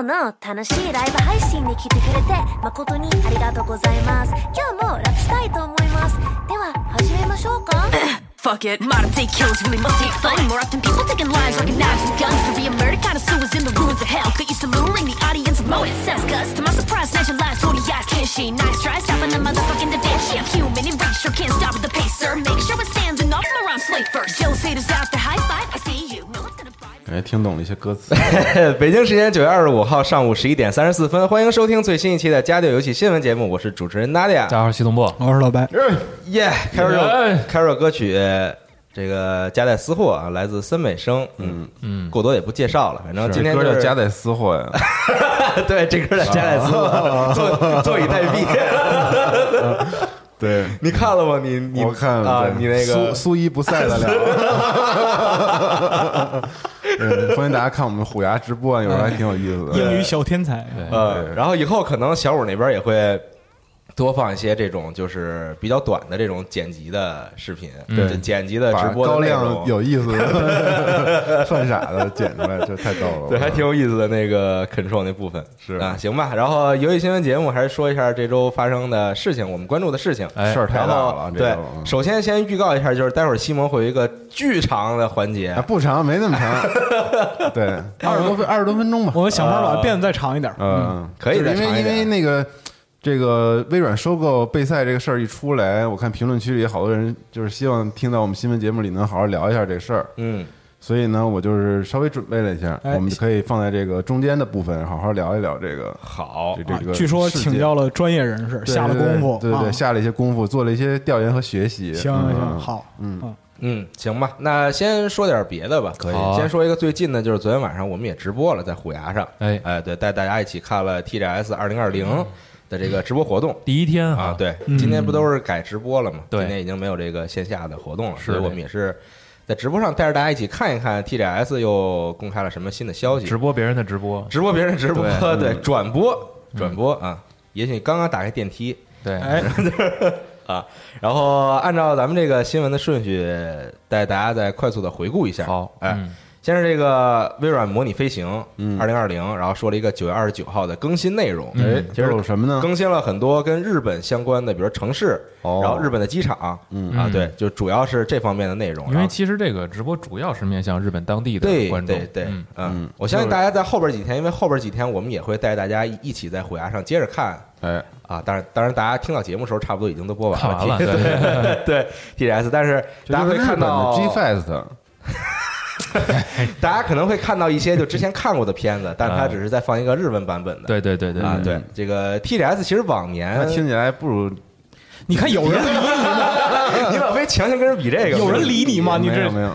今日の楽しいライブ配信に来てくれて誠にありがとうございます今日もラップしたいと思いますでは始めましょうか Fuck it, modern day kills really must take fun. More often, people taking lives like knives and guns. To be a murder connoisseurs in the ruins of hell. Get used to luring the audience of more incest. Cause to my surprise, snatching lives, 40 eyes, can she? Nice try, stopping the motherfucking Da Vinci. I'm human and race, sure can't stop with the pacer. Make sure it stands and off my rhyme slate first. Jealous haters out the high five, I see you. 感觉听懂了一些歌词。北京时间九月二十五号上午十一点三十四分，欢迎收听最新一期的《家电游戏新闻节目》，我是主持人娜迪亚。大家好，系统部，我是老白，耶，开首开首歌曲，这个夹带私货啊，来自森美生。嗯嗯，过多也不介绍了，反正今天歌就是叫夹带私货呀，对这歌叫夹带私货，坐坐以待毙。对，你看了吗？你你我看了啊，你那个苏苏一不赛的了。对，欢迎大家看我们虎牙直播，有时候还挺有意思的。英语小天才，呃，然后以后可能小五那边也会多放一些这种就是比较短的这种剪辑的视频，对，剪辑的直播的高亮。有意思的 犯傻的剪出来，这太逗了。对，还挺有意思的那个 control 那部分是啊，行吧。然后游戏新闻节目还是说一下这周发生的事情，我们关注的事情。哎事儿太大了，对，首先先预告一下，就是待会儿西蒙会有一个巨长的环节啊，不长，没那么长。对，二十多分，二十多分钟吧。我们想办法把变得再长一点。嗯，嗯可以就是因为因为那个这个微软收购贝赛这个事儿一出来，我看评论区里好多人就是希望听到我们新闻节目里能好好聊一下这事儿，嗯，所以呢，我就是稍微准备了一下，哎我们可以放在这个中间的部分好好聊一聊这个好。这，这个啊据说请教了专业人士，对下了功夫，对对对，啊。下了一些功夫，做了一些调研和学习。行行行，好，嗯。嗯，行吧。那先说点别的吧，可以。好啊。先说一个最近的，就是昨天晚上我们也直播了，在虎牙上，哎。哎，对，带大家一起看了 TGS 二零二零的这个直播活动。第一天啊，，对，嗯。今天不都是改直播了吗？对。今天已经没有这个线下的活动了，是所以我们也是在直播上带着大家一起看一看 TGS 又公开了什么新的消息，直播别人的直播，直播别人的直播，对。转播转播啊。也许你刚刚打开电梯。对，哎，啊，然后按照咱们这个新闻的顺序，带大家再快速的回顾一下。好，哎，嗯先是这个微软模拟飞行嗯二零二零，然后说了一个九月二十九号的更新内容。嗯哎，这其实有什么呢？更新了很多跟日本相关的，比如城市，哦然后日本的机场，嗯啊，嗯对，就主要是这方面的内容。因为其实这个直播主要是面向日本当地的观众，对对，嗯我相信大家在后边几天，因为后边几天我们也会带大家一一起在虎牙上接着看哎，啊。当然，当然大家听到节目的时候，差不多已经都播完完了，对 对，对 TGS，但是大家会看到 G Fest，大家可能会看到一些就之前看过的片子，但是它只是在放一个日文版本的。对对对对啊，嗯对这个 TDS 其实往那年听起来不如你看有人理你吗？你老非强行跟人比这个，有人理你吗？你这没有没有，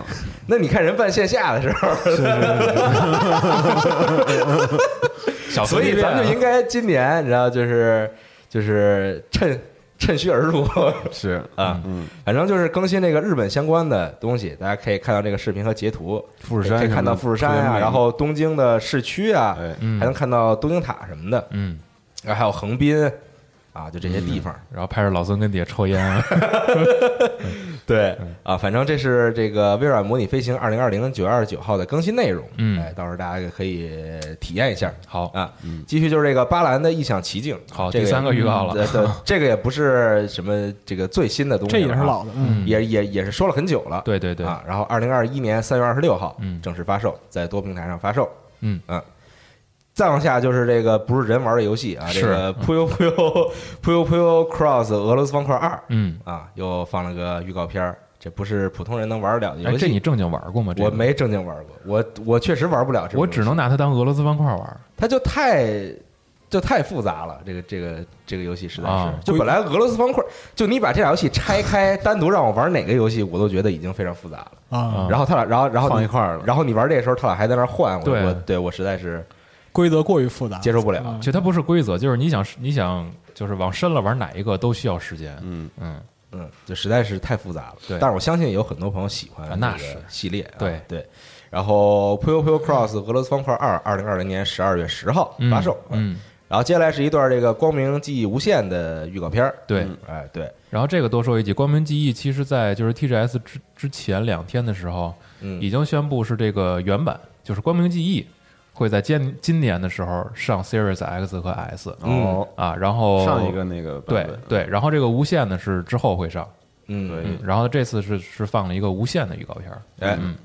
那你看人办线下的时候，所以咱们就应该今年你知道就是就是趁趁虚而入。是啊，嗯，反正就是更新那个日本相关的东西，大家可以看到这个视频和截图，富士山可以看到富士山呀、特别美。然后东京的市区啊，还能看到东京塔什么的，嗯，然后还有横滨啊，就这些地方。然后拍着老孙跟底下抽烟，对啊，反正这是这个微软模拟飞行二零二零九月二十九号的更新内容，嗯。哎，到时候大家可以体验一下。好，啊。继续就是这个巴兰的异想奇境，这个好第三个预告了。对对，这个也不是什么这个最新的东西这也是老的，嗯，也也也是说了很久了，对对对，啊。然后二零二一年三月二十六号，嗯。正式发售，在多平台上发售，嗯。啊。再往下就是这个不是人玩的游戏啊，这个《Puyo Puyo Puyo Puyo Cross 俄罗斯方块二》嗯，啊，又放了个预告片儿，这不是普通人能玩得了的哎，游戏。这你正经玩过吗？这个。我没正经玩过，我我确实玩不了这我只能拿它当俄罗斯方块玩。它就太就太复杂了，这个这个这个游戏实在是，啊。就本来俄罗斯方块，就你把这俩游戏拆开，单独让我玩哪个游戏，我都觉得已经非常复杂了。啊，啊然后他俩，然后然后放一块儿了。然后你玩这个时候，他俩还在那儿换，我我对我实在是规则过于复杂，接受不了。啊其实它不是规则，就是你想你想就是往深了玩哪一个都需要时间。嗯，嗯，嗯，就实在是太复杂了。对但是我相信有很多朋友喜欢那是系列啊。对对。然后《Puyo Puyo Cross》俄罗斯方块二，二零二零年十二月十号嗯发售。嗯，然后接下来是一段这个《光明记忆无限》的预告片儿。对。嗯哎，对，然后这个多说一句，光明记忆其实在就是 TGS 之之前两天的时候，嗯已经宣布是这个原版，就是光明记忆会在今今年的时候上 Series X 和 S 哦，啊，然后上一个那个版对本对，然后这个无线呢是之后会上，嗯，对嗯，然后这次是是放了一个无线的预告片儿，哎嗯，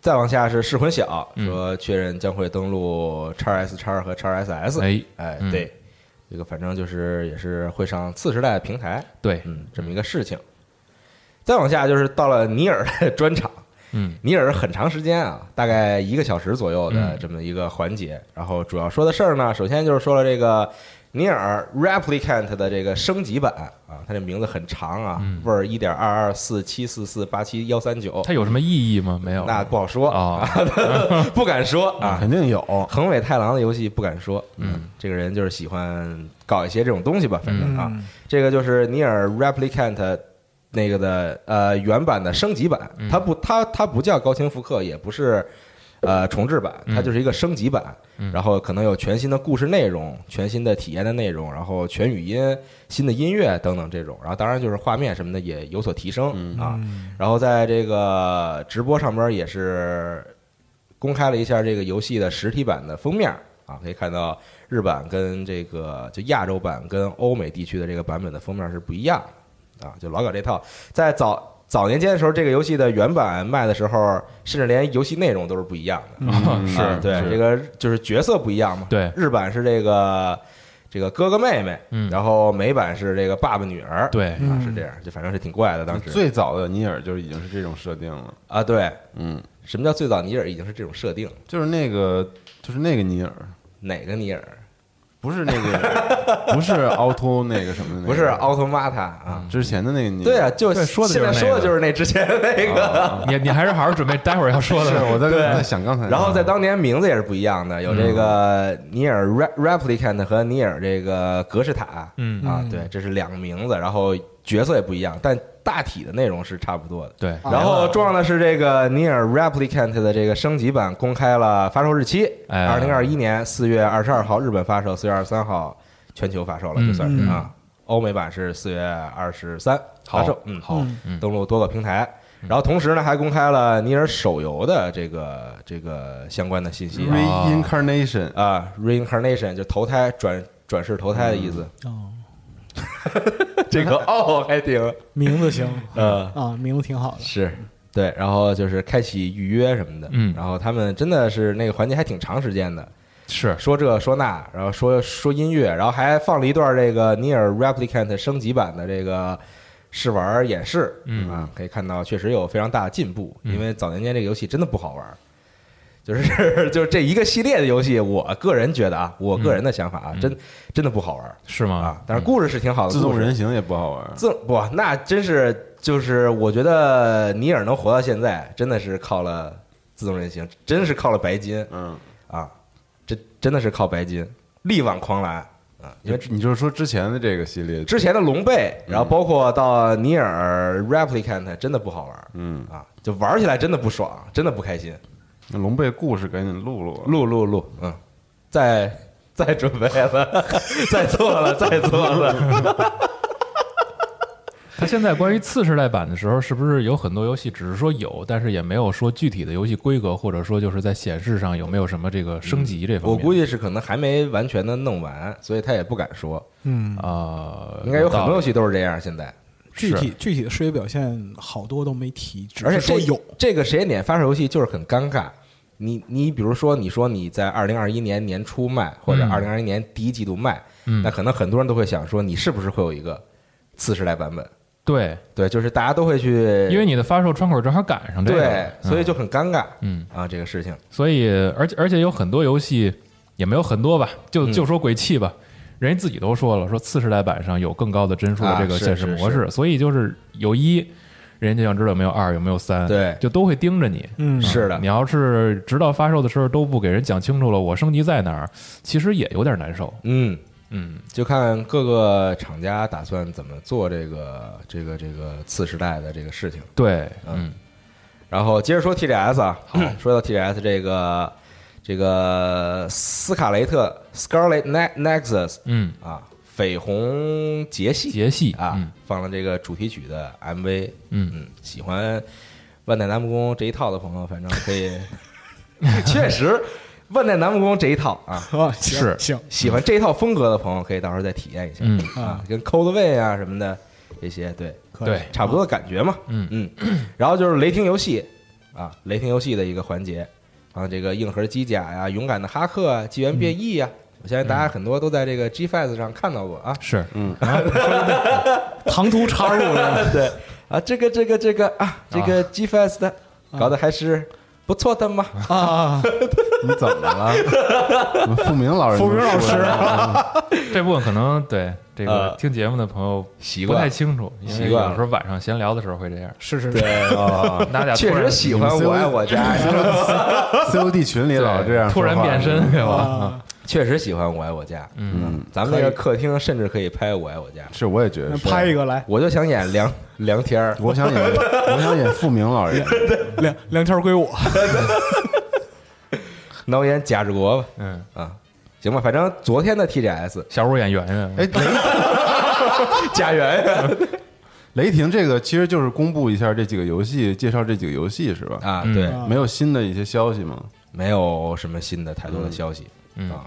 再往下是噬魂小，嗯说确认将会登陆 x S、x 二和 x SS。哎，哎，嗯对，这个反正就是也是会上次时代平台，对，嗯，这么一个事情。再往下就是到了尼尔的专场，嗯。尼尔很长时间啊，大概一个小时左右的嗯。这么一个环节。然后主要说的事儿呢，首先就是说了这个尼尔 Replicant 的这个升级版啊，它这名字很长啊嗯，ver 一点二二四七四四八七幺三九，它有什么意义吗？没有，那不好说啊，不敢说啊。肯定有，横尾太郎的游戏不敢说，嗯，这个人就是喜欢搞一些这种东西吧，反正啊，嗯。这个就是尼尔 Replicant 那个的呃原版的升级版，嗯。它不它它不叫高清复刻，也不是呃重置版，它就是一个升级版，嗯。然后可能有全新的故事内容、全新的体验的内容，然后全语音、新的音乐等等这种，然后当然就是画面什么的也有所提升啊，然后在这个直播上边也是公开了一下这个游戏的实体版的封面啊，可以看到日版跟这个就亚洲版跟欧美地区的这个版本的封面是不一样的啊，就老搞这套。在早早年间的时候，这个游戏的原版卖的时候，甚至连游戏内容都是不一样的。是是对这个就是角色不一样嘛。对日版是这个这个哥哥妹妹，嗯然后美版是这个爸爸女儿。对，啊，是这样，就反正是挺怪的。当时最早的尼尔就已经是这种设定了，啊，对，嗯，什么叫最早尼尔已经是这种设定？就是那个就是那个尼尔，哪个尼尔？不是那个，不是凹凸那个什么的那个，不是奥特玛塔啊。之前的那个，对啊，就说的就是现在说的就是那之前的那个。你你还是好好准备待会儿要说的。是我在在想刚才，然后在当年名字也是不一样的，有这个尼尔 Re- Replicant 和尼尔这个格式塔，嗯。啊，对，这是两个名字，然后角色也不一样，但大体的内容是差不多的。对，然后重要的是，这个尼尔 Replicant 的这个升级版公开了发售日期，哎。二零二一年四月二十二号日本发售，四月二十三号全球发售了，就算是嗯。啊。欧美版是四月二十三发售，嗯，好，嗯登录多个平台。然后同时呢，还公开了尼尔手游的这个这个相关的信息。啊 reincarnation 啊，reincarnation 就投胎转转世投胎的意思。哦，这个 哦还挺名字行 嗯啊，名字挺好的，是对，然后就是开启预约什么的，嗯然后他们真的是那个环节还挺长时间的，是说这说那，然后说说音乐，然后还放了一段这个尼尔 Replicant 升级版的这个试玩演示，嗯啊，可以看到确实有非常大的进步，嗯因为早年间这个游戏真的不好玩。就是 就是这一个系列的游戏，我个人觉得啊，我个人的想法啊，嗯真真的不好玩是吗啊。？但是故事是挺好的，自动人形也不好玩，自不，那真是就是我觉得尼尔能活到现在，真的是靠了自动人形，真是靠了白金嗯，啊，这真的是靠白金，力挽狂澜啊！因为你就是说之前的这个系列，之前的龙背，然后包括到尼尔 Replicant，真的不好玩嗯，啊，就玩起来真的不爽，真的不开心。那龙背故事给你录录，录录录，嗯，再再准备了，再做了，再做了。他现在关于次世代版的时候，是不是有很多游戏只是说有，但是也没有说具体的游戏规格，或者说就是在显示上有没有什么这个升级这方面？我估计是可能还没完全的弄完，所以他也不敢说。嗯，啊，应该有很多游戏戏都是这样。现在，具体具体的视觉表现好多都没提，只而且这是说有，这个时间点发售游戏就是很尴尬。你你比如说，你说你在二零二一年年初卖，或者嗯。二零二一年第一季度卖，嗯。那可能很多人都会想说，你是不是会有一个次世代版本？对，对，就是大家都会去，因为你的发售窗口正好赶上这个，对，所以嗯。就很尴尬嗯，啊，这个事情。所以而且而且有很多游戏也没有很多吧，就嗯。就说鬼泣吧，人家自己都说了，说次世代版上有更高的帧数的这个啊是是现实模式，所以就是有一，人家就想知道有没有二，有没有三，对。就都会盯着你。嗯，是的。你要是直到发售的时候都不给人讲清楚了，我升级在哪儿，其实也有点难受。嗯，嗯，就看各个厂家打算怎么做这个这个这个次时代的这个事情。对，嗯。嗯。然后接着说 TGS 啊，说到 TGS 这个这个斯卡雷特 Scarlet Ne- Nexus 嗯，啊，绯红杰系杰系啊嗯，放了这个主题曲的 MV，嗯。嗯，喜欢万代南梦宫这一套的朋友，反正可以，确实万代南梦宫这一套啊，是。行，喜欢这一套风格的朋友，可以到时候再体验一下。嗯。啊，跟 Coldway 啊什么的这些，对，对，差不多的感觉嘛。嗯。嗯，然后就是雷霆游戏啊，雷霆游戏的一个环节啊，这个硬核机甲呀、勇敢的哈克啊、纪元变异呀，我相信大家很多都在这个 G Fest 上看到过啊。是，嗯。唐突插入了，对啊，这个这个这个啊，这个 G Fest 搞得还是不错的嘛。啊，你怎么了？我们付明老师，付明老师这部分可能对这个呃听节目的朋友不习惯不太清楚，因为习惯有时候晚上闲聊的时候会这样。是是是，对啊，大家确实喜欢我爱我家，COD 群里老这样突然变身，给我。啊，确实喜欢我爱我家。嗯，咱们那个客厅甚至可以拍我爱我家，是，我也觉得是。拍一个来，我就想演梁梁天儿。我想演，我想演付明老师。梁梁天归我，那我演贾志国吧。嗯，啊，行吧，反正昨天的 TGS 小五演圆圆，哎，雷 贾圆圆雷霆这个其实就是公布一下这几个游戏，介绍这几个游戏是吧？啊，嗯对，啊没有新的一些消息吗？没有什么新的太多的消息嗯啊。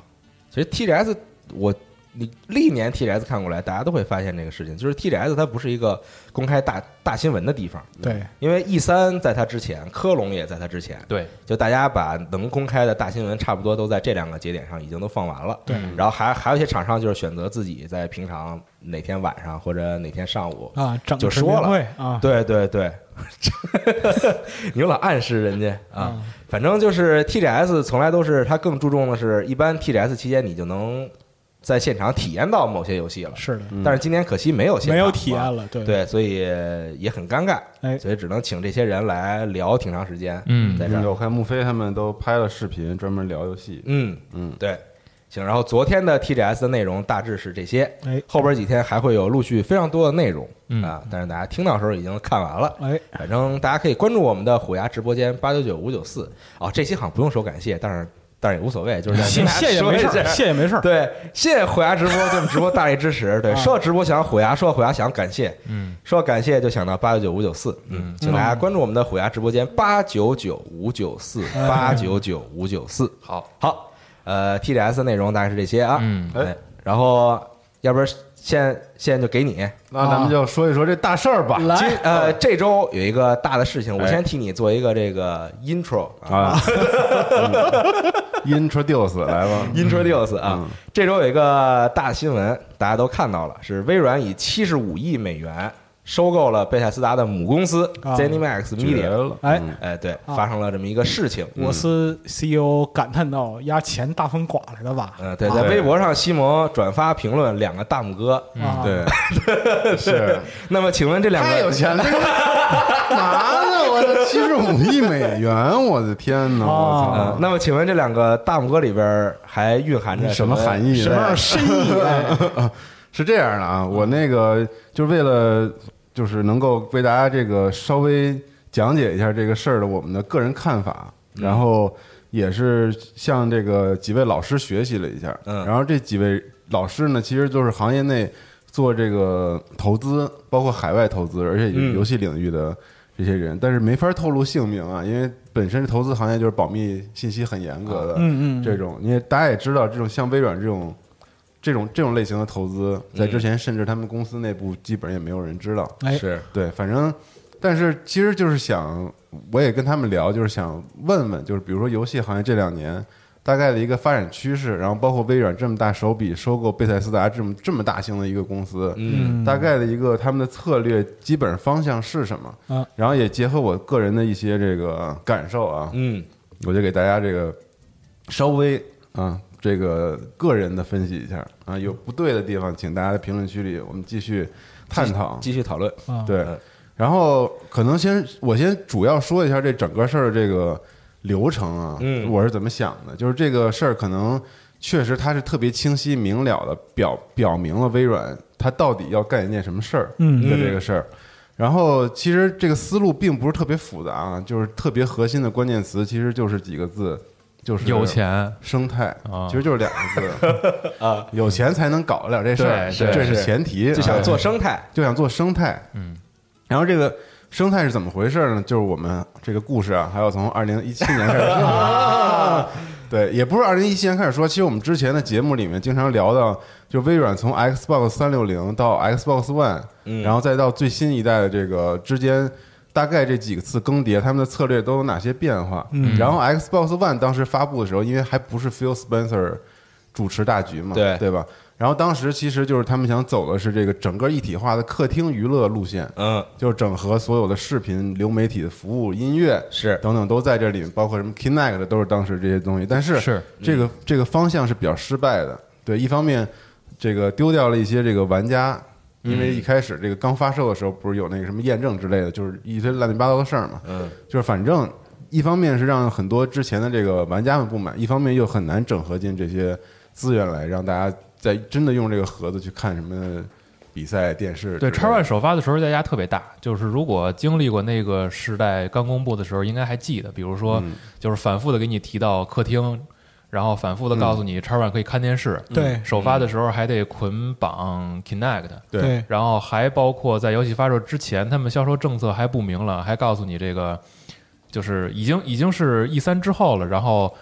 其实 TGS 我你历年 TGS 看过来，大家都会发现这个事情，就是 TGS 它不是一个公开大大新闻的地方，对，因为 E 三在它之前，科隆也在它之前，对，就大家把能公开的大新闻差不多都在这两个节点上已经都放完了。对然后还还有一些厂商就是选择自己在平常哪天晚上或者哪天上午，啊，就说了啊，对对对，你老暗示人家啊。嗯反正就是 TGS 从来都是它更注重的是，一般 TGS 期间你就能在现场体验到某些游戏了。是的，但是今年可惜没有现场没有体验了，对，对，所以也很尴尬，哎所以只能请这些人来聊挺长时间。嗯在这儿，我看穆飞他们都拍了视频，专门聊游戏。嗯嗯对，行。然后昨天的 TGS 的内容大致是这些，哎后边几天还会有陆续非常多的内容嗯啊，但是大家听到的时候已经看完了。哎，反正大家可以关注我们的虎牙直播间八九九五九四啊，这期好像不用说感谢，但是但是也无所谓，就是谢谢谢说一下没事儿，谢也没事儿，对，谢谢虎牙直播对我们直播大力支持。对，啊说到直播想到虎牙，说到虎牙想到感谢，嗯，说到感谢就想到八九九五九四，嗯，请大家关注我们的虎牙直播间八九九五九四八九九五九四。好，好，呃，TDS 的内容大概是这些啊，嗯哎，然后要不然现在现在就给你，那咱们就说一说这大事儿吧。来。今呃这周有一个大的事情，我哎。先替你做一个这个 intro 啊啊，introduce 来吧。introduce 啊嗯，这周有一个大新闻，大家都看到了，是微软以七十五亿美元收购了贝塞斯达的母公司啊 ZeniMax 绝 Media，了，哎嗯哎，对，啊发生了这么一个事情。我司 CEO 感叹道：“压钱大风刮来的吧嗯，对，在微博上，西蒙转发评论两个大拇哥。？”啊，对，是那么，请问这两太有钱了，这个干嘛呢？我的七十五亿美元，我的天哪！我操呃，，那么请问这两个大拇哥里边还蕴含着什么含义？什么样的深意？哎 是这样的啊，我那个就是为了就是能够为大家这个稍微讲解一下这个事儿的我们的个人看法，然后也是向这个几位老师学习了一下，嗯。然后这几位老师呢，其实就是行业内做这个投资，包括海外投资，而且嗯游戏领域的这些人，但是没法透露姓名啊，因为本身投资行业就是保密信息很严格的，嗯嗯。这种，因为大家也知道，这种像微软这种。这种这种类型的投资，在之前甚至他们公司内部基本上也没有人知道。哎，是。对，反正，但是其实就是想我也跟他们聊，就是想问问，就是比如说游戏行业这两年大概的一个发展趋势，然后包括微软这么大手笔收购贝塞斯达这么这么大型的一个公司，嗯。大概的一个他们的策略基本方向是什么？啊。然后也结合我个人的一些这个感受啊，嗯。我就给大家这个稍微啊这个个人的分析一下啊，有不对的地方，请大家在评论区里我们继续探讨。继续讨论。啊，对。嗯，然后可能先我先主要说一下这整个事儿的这个流程啊，嗯。我是怎么想的，就是这个事儿可能确实它是特别清晰明了的表表明了微软它到底要干一件什么事儿嗯。的这个事儿。然后其实这个思路并不是特别复杂啊，就是特别核心的关键词其实就是几个字，就是有钱生态啊，其实就是两个字 啊，有钱才能搞得了这事儿，这是是前提，就想啊做生态，就想做生态，嗯，然后这个生态是怎么回事呢？就是我们这个故事啊，还要从二零一七年开始说，对，也不是二零一七年开始说，其实我们之前的节目里面经常聊到，就微软从 Xbox 三六零到 Xbox One，嗯然后再到最新一代的这个之间。大概这几次更迭，他们的策略都有哪些变化？嗯然后 Xbox One 当时发布的时候，因为还不是 Phil Spencer 主持大局嘛，对对吧？然后当时其实就是他们想走的是这个整个一体化的客厅娱乐路线，嗯，就是整合所有的视频、流媒体的服务、音乐是等等都在这里面，包括什么 Kinect 的都是当时这些东西。但是是这个这个方向是比较失败的。对，一方面这个丢掉了一些这个玩家，因为一开始这个刚发售的时候不是有那个什么验证之类的，就是一堆乱七八糟的事儿嘛。嗯，就是反正一方面是让很多之前的这个玩家们不满，一方面又很难整合进这些资源来，让大家在真的用这个盒子去看什么比赛、电视对的。X One 首发的时候代价特别大，就是如果经历过那个时代刚公布的时候，应该还记得，比如说嗯就是反复的给你提到客厅，然后反复的告诉你叉 One 可以看电视，对。首发的时候还得捆绑 Kinect。对。对。然后还包括在游戏发售之前，他们销售政策还不明朗，还告诉你这个就是已经已经是 E 三之后了，然后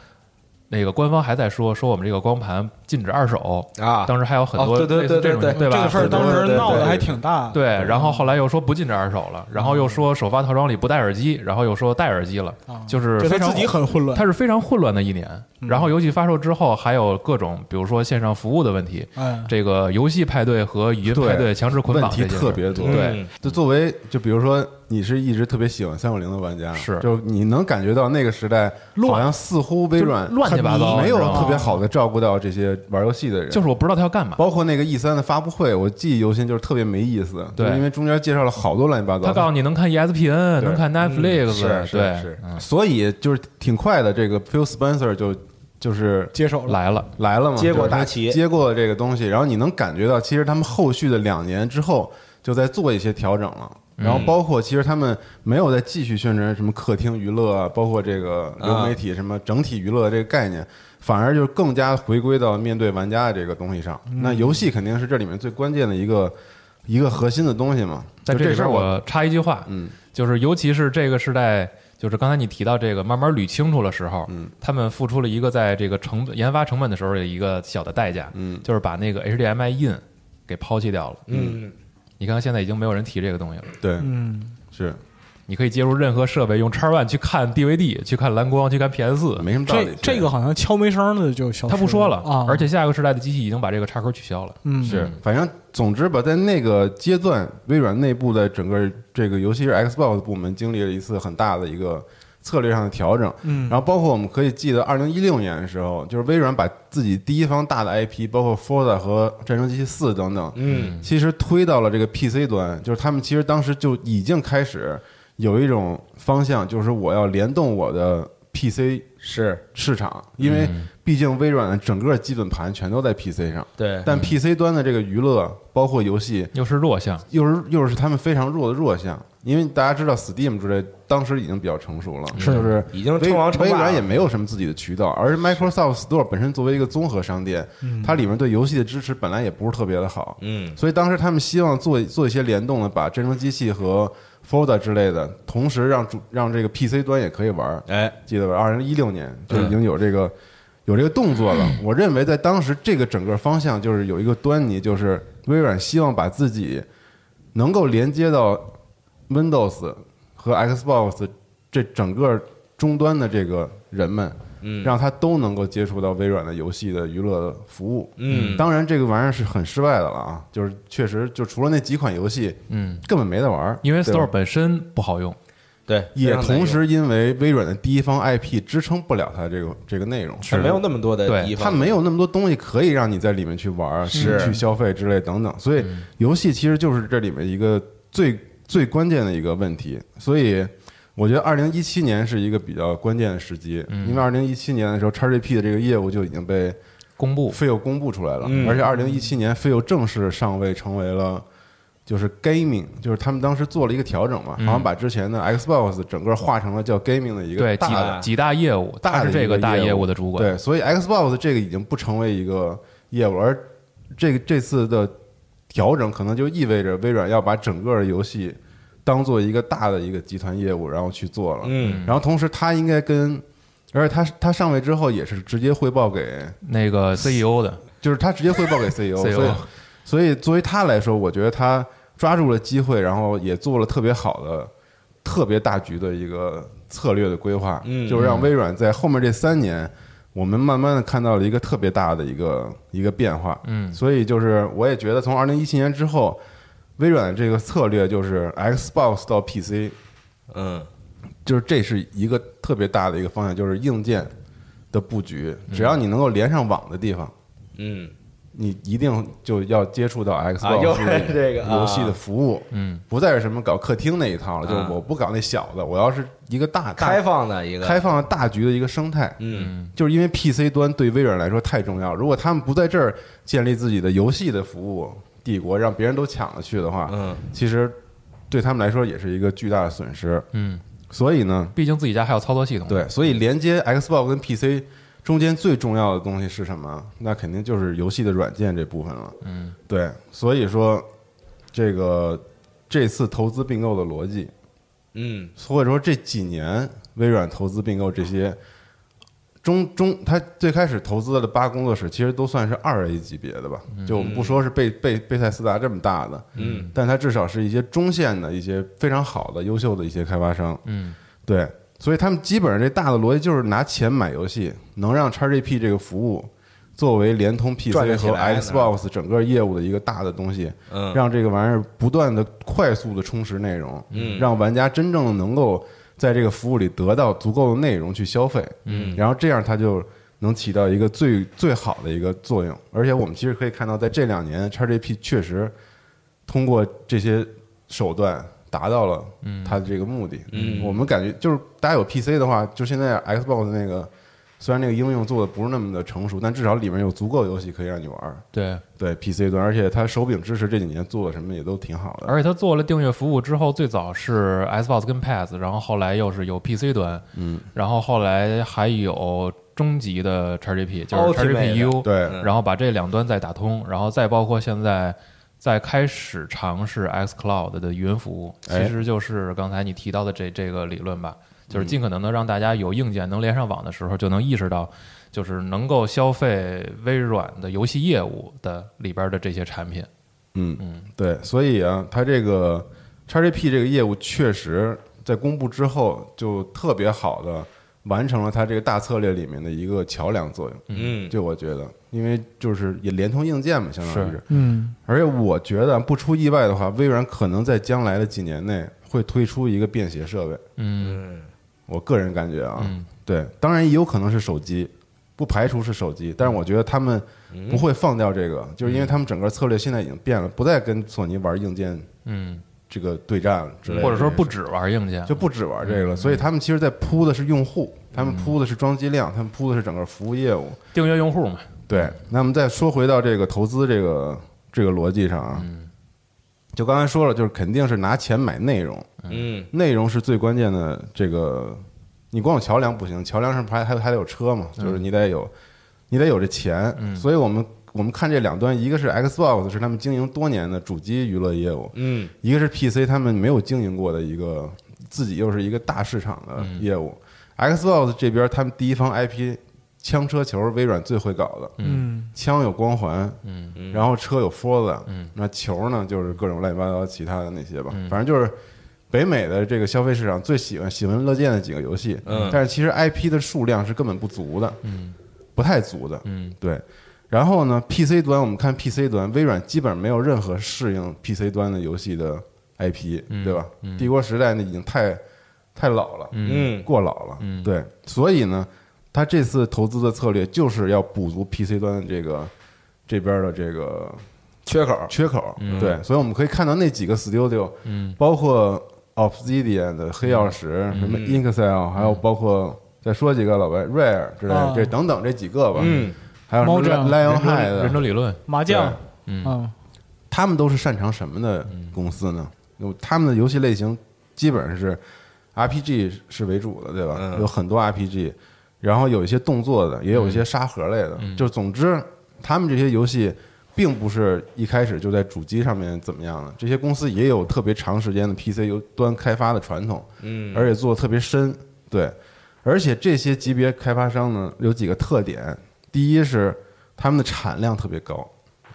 那个官方还在说说我们这个光盘禁止二手啊当时还有很多哦对对类似这种对对吧？这个事儿当时对对对对闹得还挺大。对，然后后来又说不禁止二手了，然后又说首发套装里不带耳机，然后又说带耳机了，啊，就是非常就他自己很混乱。它是非常混乱的一年。然后游戏发售之后，还有各种比如说线上服务的问题，嗯，这个游戏派对和语音派对强制捆问题绑这件事特别多。对嗯就作为就比如说你是一直特别喜欢三六零的玩家，是。就你能感觉到那个时代好像似乎微软乱七八糟没有特别好的照顾到这些玩游戏的人，就是我不知道他要干嘛。包括那个 E 三的发布会，我记忆犹新，就是特别没意思。对。因为中间介绍了好多乱七八糟。他告诉你能看 E ESPN，能看 Netflix，是是对。是，嗯。所以就是挺快的，这个 Phil Spencer 就就是接手，来了，来了嘛，接过大旗。接过了这个东西，然后你能感觉到，其实他们后续的两年之后就在做一些调整了。然后包括其实他们没有再继续宣传什么客厅娱乐啊，包括这个流媒体什么整体娱乐这个概念，反而就更加回归到面对玩家的这个东西上。那游戏肯定是这里面最关键的一个一个核心的东西嘛。在这边我插一句话，嗯就是尤其是这个时代，就是刚才你提到这个慢慢捋清楚的时候，嗯他们付出了一个在这个成本研发成本的时候有一个小的代价，嗯就是把那个 HDMI in 给抛弃掉了。嗯，你看现在已经没有人提这个东西了，对嗯，是。你可以接入任何设备，用叉 One 去看 DVD，去看蓝光，去看 PS 四。没什么道理这。这个好像敲没声的就消失他不说了啊，而且下一个时代的机器已经把这个插口取消了。嗯。是，反正总之吧，在那个阶段，微软内部的整个这个，尤其是 Xbox 部门经历了一次很大的一个策略上的调整。嗯。然后包括我们可以记得，二零一六年的时候，就是微软把自己第一方大的 IP，包括 Forza 和战争机器四等等，嗯，其实推到了这个 PC 端，就是他们其实当时就已经开始有一种方向，就是我要联动我的 PC 是。市场，因为毕竟微软的整个基本盘全都在 PC 上。对，但 PC 端的这个娱乐，包括游戏，又是弱项，又是又是他们非常弱的弱项。因为大家知道 Steam 之类，当时已经比较成熟了，是就是已经微称王称霸了微软也没有什么自己的渠道，而 Microsoft Store 本身作为一个综合商店，它里面对游戏的支持本来也不是特别的好，嗯所以当时他们希望做做一些联动的，把智能机器和 Forza 之类的，同时让主让这个 PC 端也可以玩。哎，记得吧？二零一六年就已经有这个、有这个动作了。我认为在当时这个整个方向就是有一个端倪，就是微软希望把自己能够连接到 Windows 和 Xbox 这整个终端的这个人们，嗯。让他都能够接触到微软的游戏的娱乐服务。嗯。当然这个玩意儿是很失败的了啊，就是确实就除了那几款游戏，嗯，根本没得玩儿，因为 Store 本身不好用，对，也同时因为微软的第一方 IP 支撑不了它这个这个内容，是没有那么多的它没有那么多东西可以让你在里面去玩儿、是。去消费之类等等，所以游戏其实就是这里面一个最最关键的一个问题。所以我觉得二零一七年是一个比较关键的时机，因为二零一七年的时候，XGP 的这个业务就已经被公布 Phil 公布出来了，嗯而且二零一七年 Phil 正式上位成为了。就是 gaming，就是他们当时做了一个调整嘛，好像把之前的 Xbox 整个化成了叫 gaming 的一个对几大的几大业务，大是这个大业业务的主管。对，所以 Xbox 这个已经不成为一个业务，而这个这次的调整可能就意味着微软要把整个游戏当做一个大的一个集团业务，然后去做了。嗯。然后同时他应该跟，而且他他上位之后也是直接汇报给，那个 CEO 的。就是他直接汇报给 CEO，, 所以所以作为他来说，我觉得他抓住了机会，然后也做了特别好的、特别大局的一个策略的规划，嗯。就是让微软在后面这三年，我们慢慢的看到了一个特别大的一个一个变化。嗯。所以就是我也觉得，从二零一七年之后，微软的这个策略就是 Xbox 到 PC，嗯。就是这是一个特别大的一个方向，就是硬件的布局，只要你能够连上网的地方。嗯。你一定就要接触到 Xbox 游戏的服务，嗯，不再是什么搞客厅那一套了，就是啊。我不搞那小的，我要是一个大大开放的一个。开放的大局的一个生态，嗯。就是因为 PC 端对微软来说太重要，如果他们不在这儿建立自己的游戏的服务帝国，让别人都抢了去的话，嗯其实对他们来说也是一个巨大的损失。嗯，所以呢，毕竟自己家还有操作系统。对，所以连接 Xbox 跟 PC 中间最重要的东西是什么？那肯定就是游戏的软件这部分了。嗯，对，所以说这个这次投资并购的逻辑，嗯或者说这几年微软投资并购这些中中，他最开始投资的八工作室其实都算是二 A 级别的吧，就我们不说是贝贝贝塞斯达这么大的，嗯但它至少是一些中线的一些非常好的、优秀的一些开发商。嗯。对，所以他们基本上这大的逻辑就是拿钱买游戏，能让 XGP 这个服务作为联通 PC 和 Xbox 整个业务的一个大的东西，嗯。让这个玩意儿不断的快速的充实内容，嗯。让玩家真正能够在这个服务里得到足够的内容去消费，嗯然后这样它就能起到一个最最好的一个作用。而且我们其实可以看到，在这两年，XGP 确实通过这些手段达到了它的这个目的。嗯我们感觉就是大家有 PC 的话，就现在 Xbox 那个虽然那个应用做的不是那么的成熟，但至少里面有足够游戏可以让你玩儿。对，对 PC 端，而且它手柄支持这几年做的什么也都挺好的。而且它做了订阅服务之后，最早是 Xbox 跟 PS，然后后来又是有 PC 端，嗯，然后后来还有终极的 XGP，就是 Ultimate XGPU，对嗯然后把这两端再打通，然后再包括现在再开始尝试 xCloud 的云服务，哎其实就是刚才你提到的这这个理论吧，就是尽可能的让大家有硬件能连上网的时候，就能意识到，就是能够消费微软的游戏业务的里边的这些产品。嗯嗯，对，所以啊，它这个 XGP 这个业务确实在公布之后就特别好的完成了它这个大策略里面的一个桥梁作用。嗯就我觉得，因为就是也连通硬件嘛，相当于是是。嗯，而且我觉得不出意外的话，微软可能在将来的几年内会推出一个便携设备。嗯嗯我个人感觉啊，嗯。对，当然也有可能是手机，不排除是手机，但是我觉得他们不会放掉这个，就是因为他们整个策略现在已经变了，不再跟索尼玩硬件嗯，这个对战之类的，或者说不止玩硬件，就不止玩这个了，所以他们其实在铺的是用户，他们铺的是装机量，他们铺的是整个服务业务。订阅用户嘛。对，那么再说回到这个投资这个这个逻辑上啊，就刚才说了，就是肯定是拿钱买内容，嗯内容是最关键的。这个你光有桥梁不行，桥梁上还还还得有车嘛，就是你得有你得有这钱。所以我们我们看这两端，一个是 Xbox 是他们经营多年的主机娱乐业务，嗯一个是 PC 他们没有经营过的一个自己又是一个大市场的业务。Xbox 这边他们第一方 IP 枪车球，微软最会搞的，嗯，枪有光环，嗯。然后车有 Forza，嗯。那球呢就是各种乱七八糟其他的那些吧，反正就是北美的这个消费市场最喜欢喜闻乐见的几个游戏，嗯。但是其实 IP 的数量是根本不足的，嗯。不太足的，嗯。对。然后呢，PC 端我们看 PC 端，微软基本上没有任何适应 PC 端的游戏的 IP，、嗯。对吧？嗯。帝国时代那已经太太老了，嗯。过老了，嗯。对。所以呢，他这次投资的策略就是要补足 PC 端的这个这边的这个缺口，缺口，嗯。对。所以我们可以看到那几个 Studio，嗯。包括 Obsidian 的黑曜石，什么嗯。Inxel，还有包括再说几个老白 Rare 之类的，啊。这等等这几个吧，嗯，还有什么猫酱 Lion 忍者 High 的，忍者理论，麻将，嗯。嗯他们都是擅长什么的公司呢？有他们的游戏类型基本上是 RPG 是为主的，对吧？嗯。有很多 RPG，然后有一些动作的，也有一些沙盒类的。就总之，他们这些游戏并不是一开始就在主机上面怎么样的，这些公司也有特别长时间的 PC 游端开发的传统，嗯，而且做的特别深。对，而且这些级别开发商呢，有几个特点：第一是他们的产量特别高。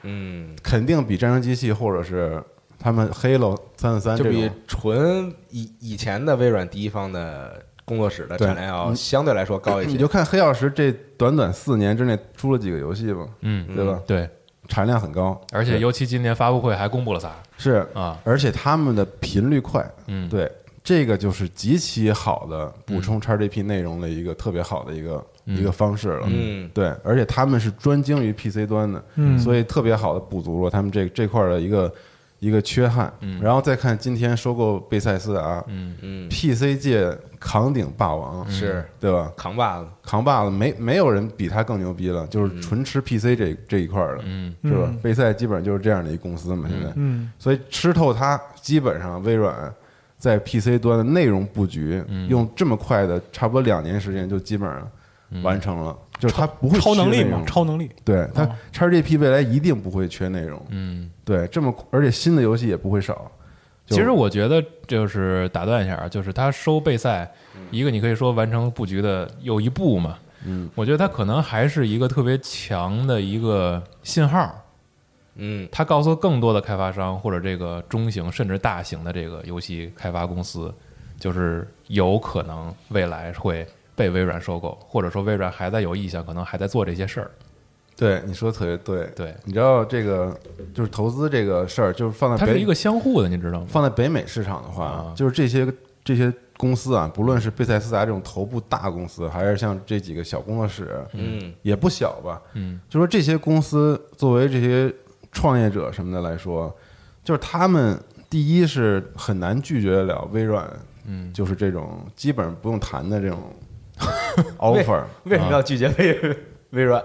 嗯，肯定比战争机器或者是他们 Halo 三四三就比，纯以以前的微软第一方的工作室的产量要相对来说高一些。你就看黑曜石这短短四年之内出了几个游戏吧，嗯，对吧？对，产量很高，而且尤其今年发布会还公布了仨。是，啊，而且他们的频率快，嗯，对，这个就是极其好的补充 XGP 内容的一个特别好的一个一个方式了。嗯。对，而且他们是专精于 PC 端的，嗯。所以特别好的补足了他们这这块儿的一个一个缺憾。然后再看今天收购贝塞斯达，嗯。嗯，PC 界扛鼎霸王，是。对吧？扛把子，扛把子没没有人比他更牛逼了，就是纯吃 PC 这这一块儿的，嗯。是吧？嗯？贝塞基本上就是这样的一公司嘛，现在，嗯。所以吃透它，基本上微软在 PC 端的内容布局，嗯。用这么快的差不多两年时间就基本上完成了，就是它不会超能力嘛，缺内容超能力，对它哦 XGP 未来一定不会缺内容，嗯。对，这么而且新的游戏也不会少。其实我觉得就是打断一下啊，就是他收备赛，一个你可以说完成布局的又一步嘛。嗯，我觉得他可能还是一个特别强的一个信号，嗯他告诉更多的开发商或者这个中型甚至大型的这个游戏开发公司，就是有可能未来会被微软收购，或者说微软还在有意向，可能还在做这些事儿。对你说的特别对，对，你知道这个就是投资这个事儿，就是放在北它是一个相互的，你知道吗？放在北美市场的话，啊就是这些这些公司啊，不论是贝塞斯达这种头部大公司，还是像这几个小工作室，嗯也不小吧。嗯就说这些公司作为这些创业者什么的来说，就是他们第一是很难拒绝得了微软，嗯，就是这种基本上不用谈的这种 offer。为什么要拒绝微微软？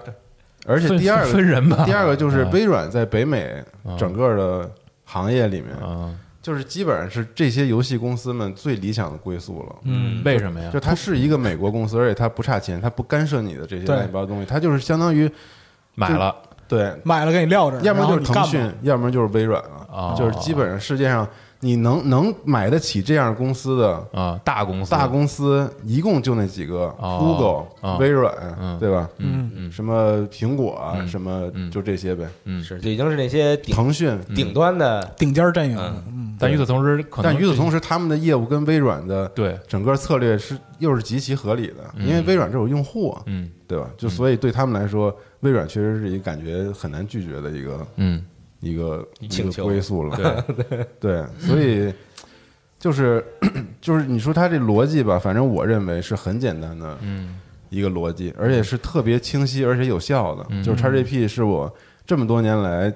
而且第二个分人吧。第二个就是啊微软在北美整个的行业里面，啊，就是基本上是这些游戏公司们最理想的归宿了。嗯，为什么呀就？它是一个美国公司，而且它不差钱，它不干涉你的这些对乱七八糟东西，它就是相当于买了对，买了给你撂这儿，要么就是腾讯，要么就是微软了，哦就是基本上世界上你能能买得起这样公司的啊，大公司，大公司，一共就那几个哦，Google 哦、微软嗯，对吧？嗯嗯。什么苹果啊，嗯什么嗯。就这些呗，嗯，是，这已经是那些腾讯。顶端的，顶尖阵营，嗯。嗯，但与此同时，可能，但与此同时，他们的业务跟微软的对，整个策略是又是极其合理的，因为微软这有用户啊，嗯。对吧？就所以对他们来说，微软确实是一个感觉很难拒绝的一个嗯，一个一个请求归宿了。对，对，所以就是就是你说他这逻辑吧，反正我认为是很简单的嗯一个逻辑，而且是特别清晰而且有效的。嗯就是 XGP 是我这么多年来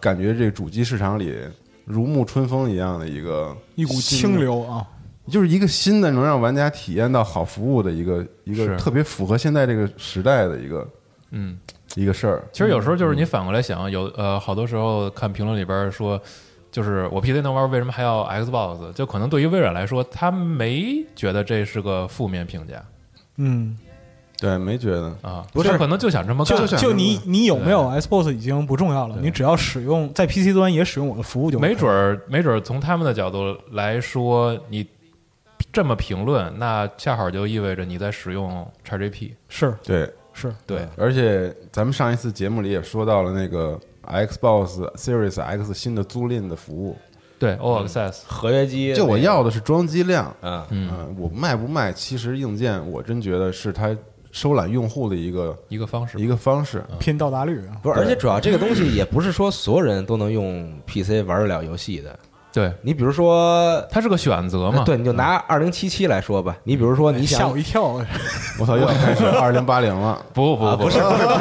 感觉这个主机市场里如沐春风一样的一个一股清流啊，就是一个新的能让玩家体验到好服务的一个一个特别符合现在这个时代的一个嗯。一个事儿。其实有时候就是你反过来想，有呃好多时候看评论里边说，就是我 PC 能玩，为什么还要 Xbox？就可能对于微软来说，他没觉得这是个负面评价嗯，对，没觉得啊，不是他可能就想这么干就，就你你有没有 Xbox 已经不重要了，你只要使用在 PC 端也使用我的服务就没准儿没准儿从他们的角度来说，你这么评论，那恰好就意味着你在使用 XGP。是对，是，对，而且咱们上一次节目里也说到了那个 Xbox Series X 新的租赁的服务，对，All Access，合约机，就我要的是装机量，嗯。嗯，我卖不卖，其实硬件我真觉得是它收揽用户的一个一个方式一个方式。拼到达率啊，不是，而且主要这个东西也不是说所有人都能用 PC 玩得了游戏的。对，你比如说，它是个选择嘛。对，你就拿二零七七来说吧。你比如说，你想吓我一跳，我操，又要开始二零八零了。不不不。不是不是不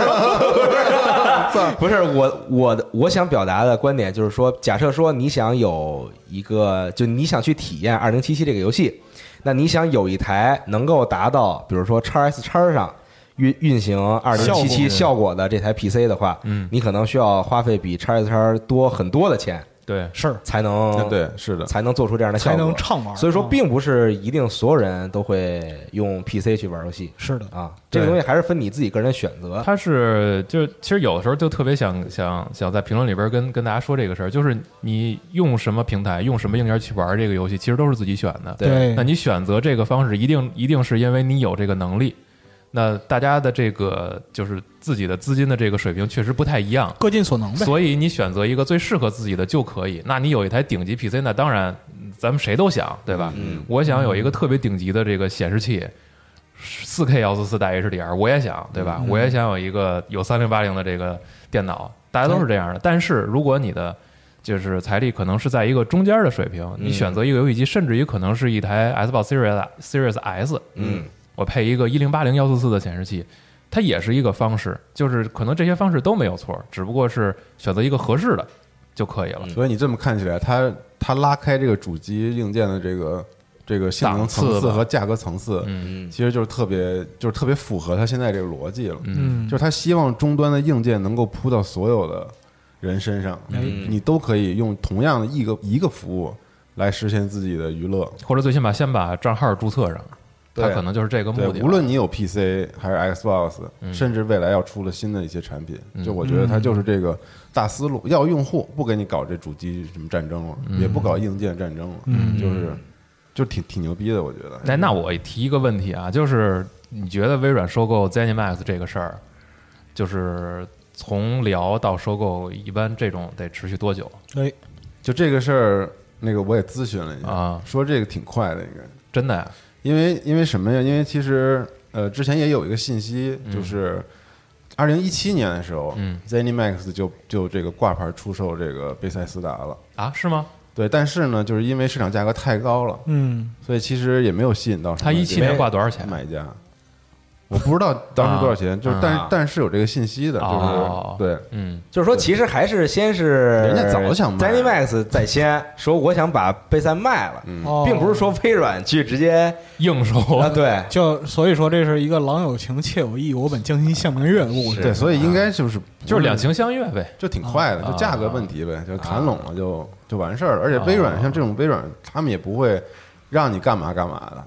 是不是。我我的我想表达的观点就是说，假设说你想有一个，就你想去体验二零七七这个游戏，那你想有一台能够达到，比如说叉 S 叉上运运行二零七七效果的。这台 PC 的话，嗯，你可能需要花费比叉 S 叉多很多的钱，对，是才能对，是的，才能做出这样的效才，能畅玩。所以说，啊并不是一定所有人都会用 PC 去玩游戏。是的，啊，这个东西还是分你自己个人的选择。它是就其实有的时候就特别想想想在评论里边跟跟大家说这个事儿，就是你用什么平台、用什么硬件去玩这个游戏，其实都是自己选的。对。那你选择这个方式，一定一定是因为你有这个能力。那大家的这个就是自己的资金的这个水平确实不太一样，各尽所能呗。所以你选择一个最适合自己的就可以。那你有一台顶级 PC，那当然咱们谁都想，对吧？嗯我想有一个特别顶级的这个显示器，四 K 幺四四带 HDR，我也想，对吧？我也想有一个有三零八零的这个电脑，大家都是这样的。但是如果你的就是财力可能是在一个中间的水平，你选择一个游戏机，甚至于可能是一台 Xbox Series Series S，嗯，我配一个一零八零幺四四的显示器，它也是一个方式，就是可能这些方式都没有错，只不过是选择一个合适的就可以了。所以你这么看起来，它它拉开这个主机硬件的这个这个性能层次和价格层次，嗯。其实就是特别就是特别符合它现在这个逻辑了。嗯，就是他希望终端的硬件能够铺到所有的人身上，嗯。你都可以用同样的一个一个服务来实现自己的娱乐。或者最起码先把账号注册上，它对可能就是这个目的，无论你有 PC 还是 Xbox，、嗯甚至未来要出了新的一些产品，嗯就我觉得它就是这个大思路，要用户不给你搞这主机什么战争了，嗯也不搞硬件战争了，嗯就是就挺挺牛逼的，我觉得。哎，那我提一个问题啊，就是你觉得微软收购 ZeniMax 这个事儿，就是从聊到收购，一般这种得持续多久哎，就这个事儿，那个我也咨询了一下，啊？说这个挺快的，应该。真的呀？因为因为什么呀？因为其实呃，之前也有一个信息，就是二零一七年的时候，嗯，ZeniMax 就就这个挂牌出售这个贝塞斯达了。啊，是吗？对，但是呢，就是因为市场价格太高了，嗯，所以其实也没有吸引到什么他一七年挂多少钱？买家。我不知道当时多少钱，就是但但是有这个信息的，就是哦对，嗯就是说，其实还是先是人家早想卖。ZeniMax 在先说我想把贝塞卖了，并不是说微软去直接应收啊，对，就所以说这是一个郎有情妾有意，我本将心向明月的故事。对，所以应该就是就是两情相悦呗。就挺快的，啊。就价格问题呗，就谈拢了就就完事儿了。而且微软像这种微软，他们也不会让你干嘛干嘛的，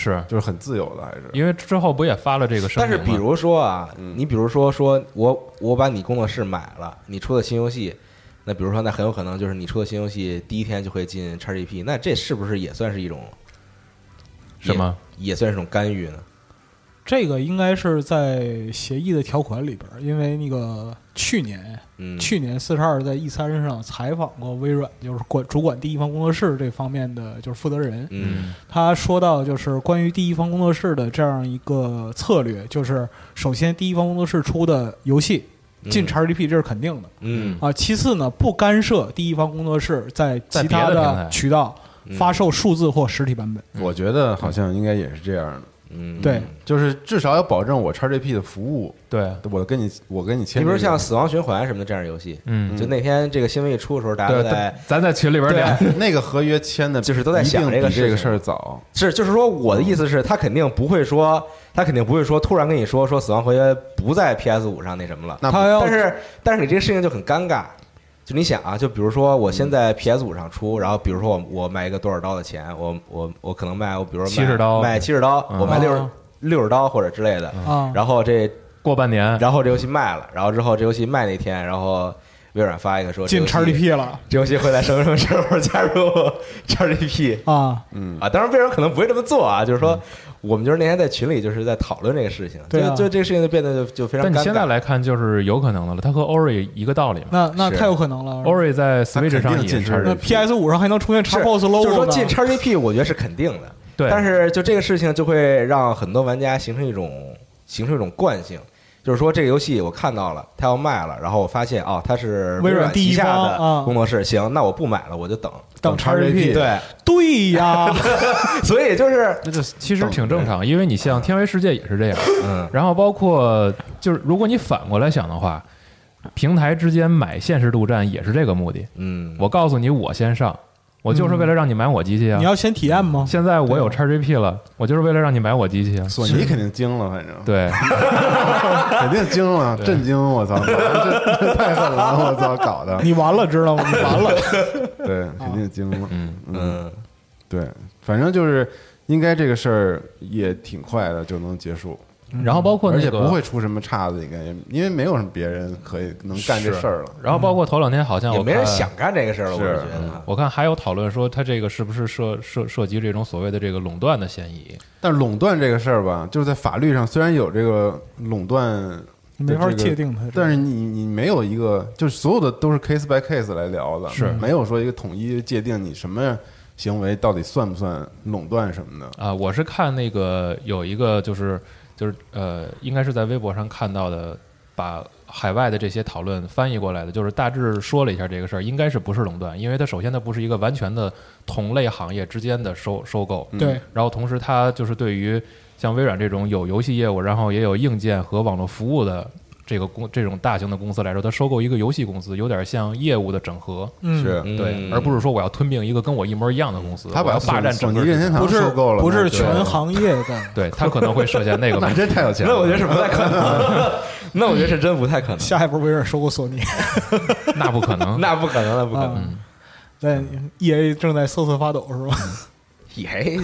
是就是很自由的，还是因为之后不也发了这个声明吗？但是比如说啊，嗯你比如说说我我把你工作室买了，你出的新游戏，那比如说那很有可能就是你出的新游戏第一天就会进 XGP，那这是不是也算是一种什么？也也算是一种干预呢？这个应该是在协议的条款里边，因为那个去年，嗯，去年四十二在 E 三上采访过微软，就是管主管第一方工作室这方面的就是负责人，嗯。他说到就是关于第一方工作室的这样一个策略，就是首先第一方工作室出的游戏进 XGP 这是肯定的。嗯。啊，其次呢不干涉第一方工作室在在其他的渠道嗯。发售数字或实体版本。我觉得好像应该也是这样的，嗯，对。就是至少要保证我 XGP 的服务，对，我跟你我跟你签，你比如像《死亡循环》什么的这样的游戏，嗯，就那天这个新闻一出的时候，大家在咱在群里边聊，那个合约签的，就是都在想这个这个事儿早，是，就是说，我的意思是，他肯定不会说，他肯定不会说，突然跟你说说《死亡合约》不在 PS 五上那什么了。那他要但是，但是你这个事情就很尴尬。就你想啊，就比如说我先在 PS 五上出，然后比如说我我卖一个多少刀的钱，我我我可能卖我比如说卖70刀卖七十刀，嗯。我卖六十啊。六十刀或者之类的。啊，然后这过半年，然后这游戏卖了，然后之后这游戏卖那天，然后微软发一个说进 XGP 了这游戏会在什么什么时候加入 XGP 啊，嗯啊？当然，微软可能不会这么做啊，就是说，我们就是那天在群里就是在讨论这个事情，对啊就就这个事情就变得就就非常但你尴尬。现在来看，就是有可能的了。它和 Ori 一个道理嘛。那那太有可能了。Ori 在 Switch 上也进是，那 PS 五上还能出现是 Xbox 就是 logo 呢？说进 XGP，我觉得是肯定的。对，但是就这个事情就会让很多玩家形成一种形成一种惯性，就是说这个游戏我看到了，它要卖了，然后我发现哦，它是微软旗下的啊工作室，行，那我不买了，我就等。等 XGP 对，对呀，所以就是那就其实挺正常，因为你像《天威世界》也是这样。嗯，然后包括就是，如果你反过来想的话，平台之间买现实度战也是这个目的。嗯，我告诉你，我先上，我就是为了让你买我机器啊你。要先体验吗？现在我有 XGP 了，我就是为了让你买我机器啊。索尼肯定惊了，反正对，肯定惊了，震惊！我操，这这太狠了！我操，搞的，你完了，知道吗？你完了。对，肯定惊了。嗯，嗯，对，反正就是应该这个事儿也挺快的就能结束，然后包括那个而且不会出什么岔子，应该也因为没有什么别人可以能干这事儿了。然后包括头两天好像我也没人想干这个事儿了，我是是觉得。我看还有讨论说，他这个是不是涉涉涉及这种所谓的这个垄断的嫌疑？但垄断这个事儿吧，就是在法律上虽然有这个垄断。没法界定它但是你你没有一个，就是所有的都是 case by case 来聊的，是没有说一个统一界定你什么行为到底算不算垄断什么的。啊，我是看那个有一个就是就是呃，应该是在微博上看到的，把海外的这些讨论翻译过来的，就是大致说了一下这个事儿，应该是不是垄断，因为它首先它不是一个完全的同类行业之间的收收购，对，然后同时它就是对于像微软这种有游戏业务，然后也有硬件和网络服务的。这个公这种大型的公司来说，它收购一个游戏公司，有点像业务的整合，嗯，是对，嗯而不是说我要吞并一个跟我一模一样的公司，他把我要霸占整个市场任天堂不是收购了，不是全行业的。对他可能会涉嫌那个 那。真太有钱了。那我觉得是不太可能，那我觉得是真不太可能，下一步微软收购索尼，那不可能。那不可能，那不可能。啊对，E A 正在瑟瑟发抖是吧？也，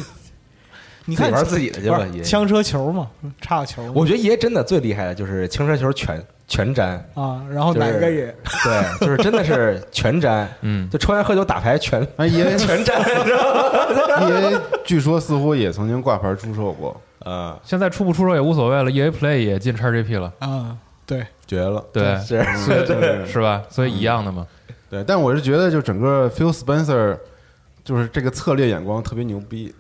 你玩自己的去吧 EA 枪车球嘛，差个球我觉得爷真的最厉害的就是枪车球全全沾，啊，然后就是哪个也对，就是真的是全沾，嗯就抽烟喝酒打牌全啊，也 全沾，你知道吗？也据说似乎也曾经挂牌出售过，嗯，现在出不出售也无所谓了，EA Play 也进 XGP 了，啊，对，绝了。对，是嗯对是吧？所以一样的嘛。对，但我是觉得，就整个 Phil Spencer，就是这个策略眼光特别牛逼，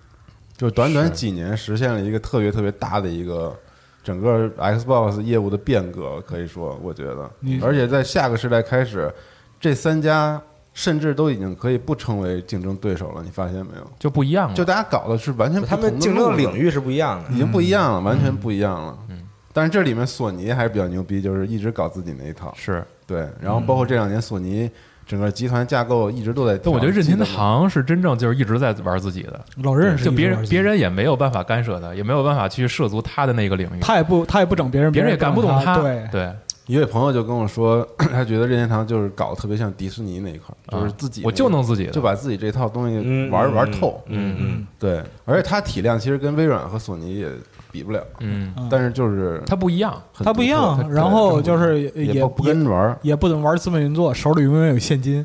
就短短几年实现了一个特别特别大的一个整个 Xbox 业务的变革，可以说，我觉得，而且在下个时代开始，这三家甚至都已经可以不成为竞争对手了，你发现没有？就不一样了。就大家搞的是完全不他同的们竞争领域是不一样的已。经不一样了，完全不一样了。嗯，但是这里面索尼还是比较牛逼，就是一直搞自己那一套。是，对，然后包括这两年索尼整个集团架构一直都在但我觉得任天堂是真正就是一直在玩自己的，老认识就别人别人也没有办法干涉他，也没有办法去涉足他的那个领域，他也不他也不整别人，别人也干不动他。他。对，对，一位朋友就跟我说，他觉得任天堂就是搞得特别像迪士尼那一块儿，就是自己啊我就弄自己的，就把自己这套东西嗯玩嗯玩透。嗯嗯，对，而且它体量其实跟微软和索尼也比不了，嗯，但是就是它不一样。很他不一样。然后就是也也不不跟人玩儿。也不怎么玩资本运作，手里永远有现金，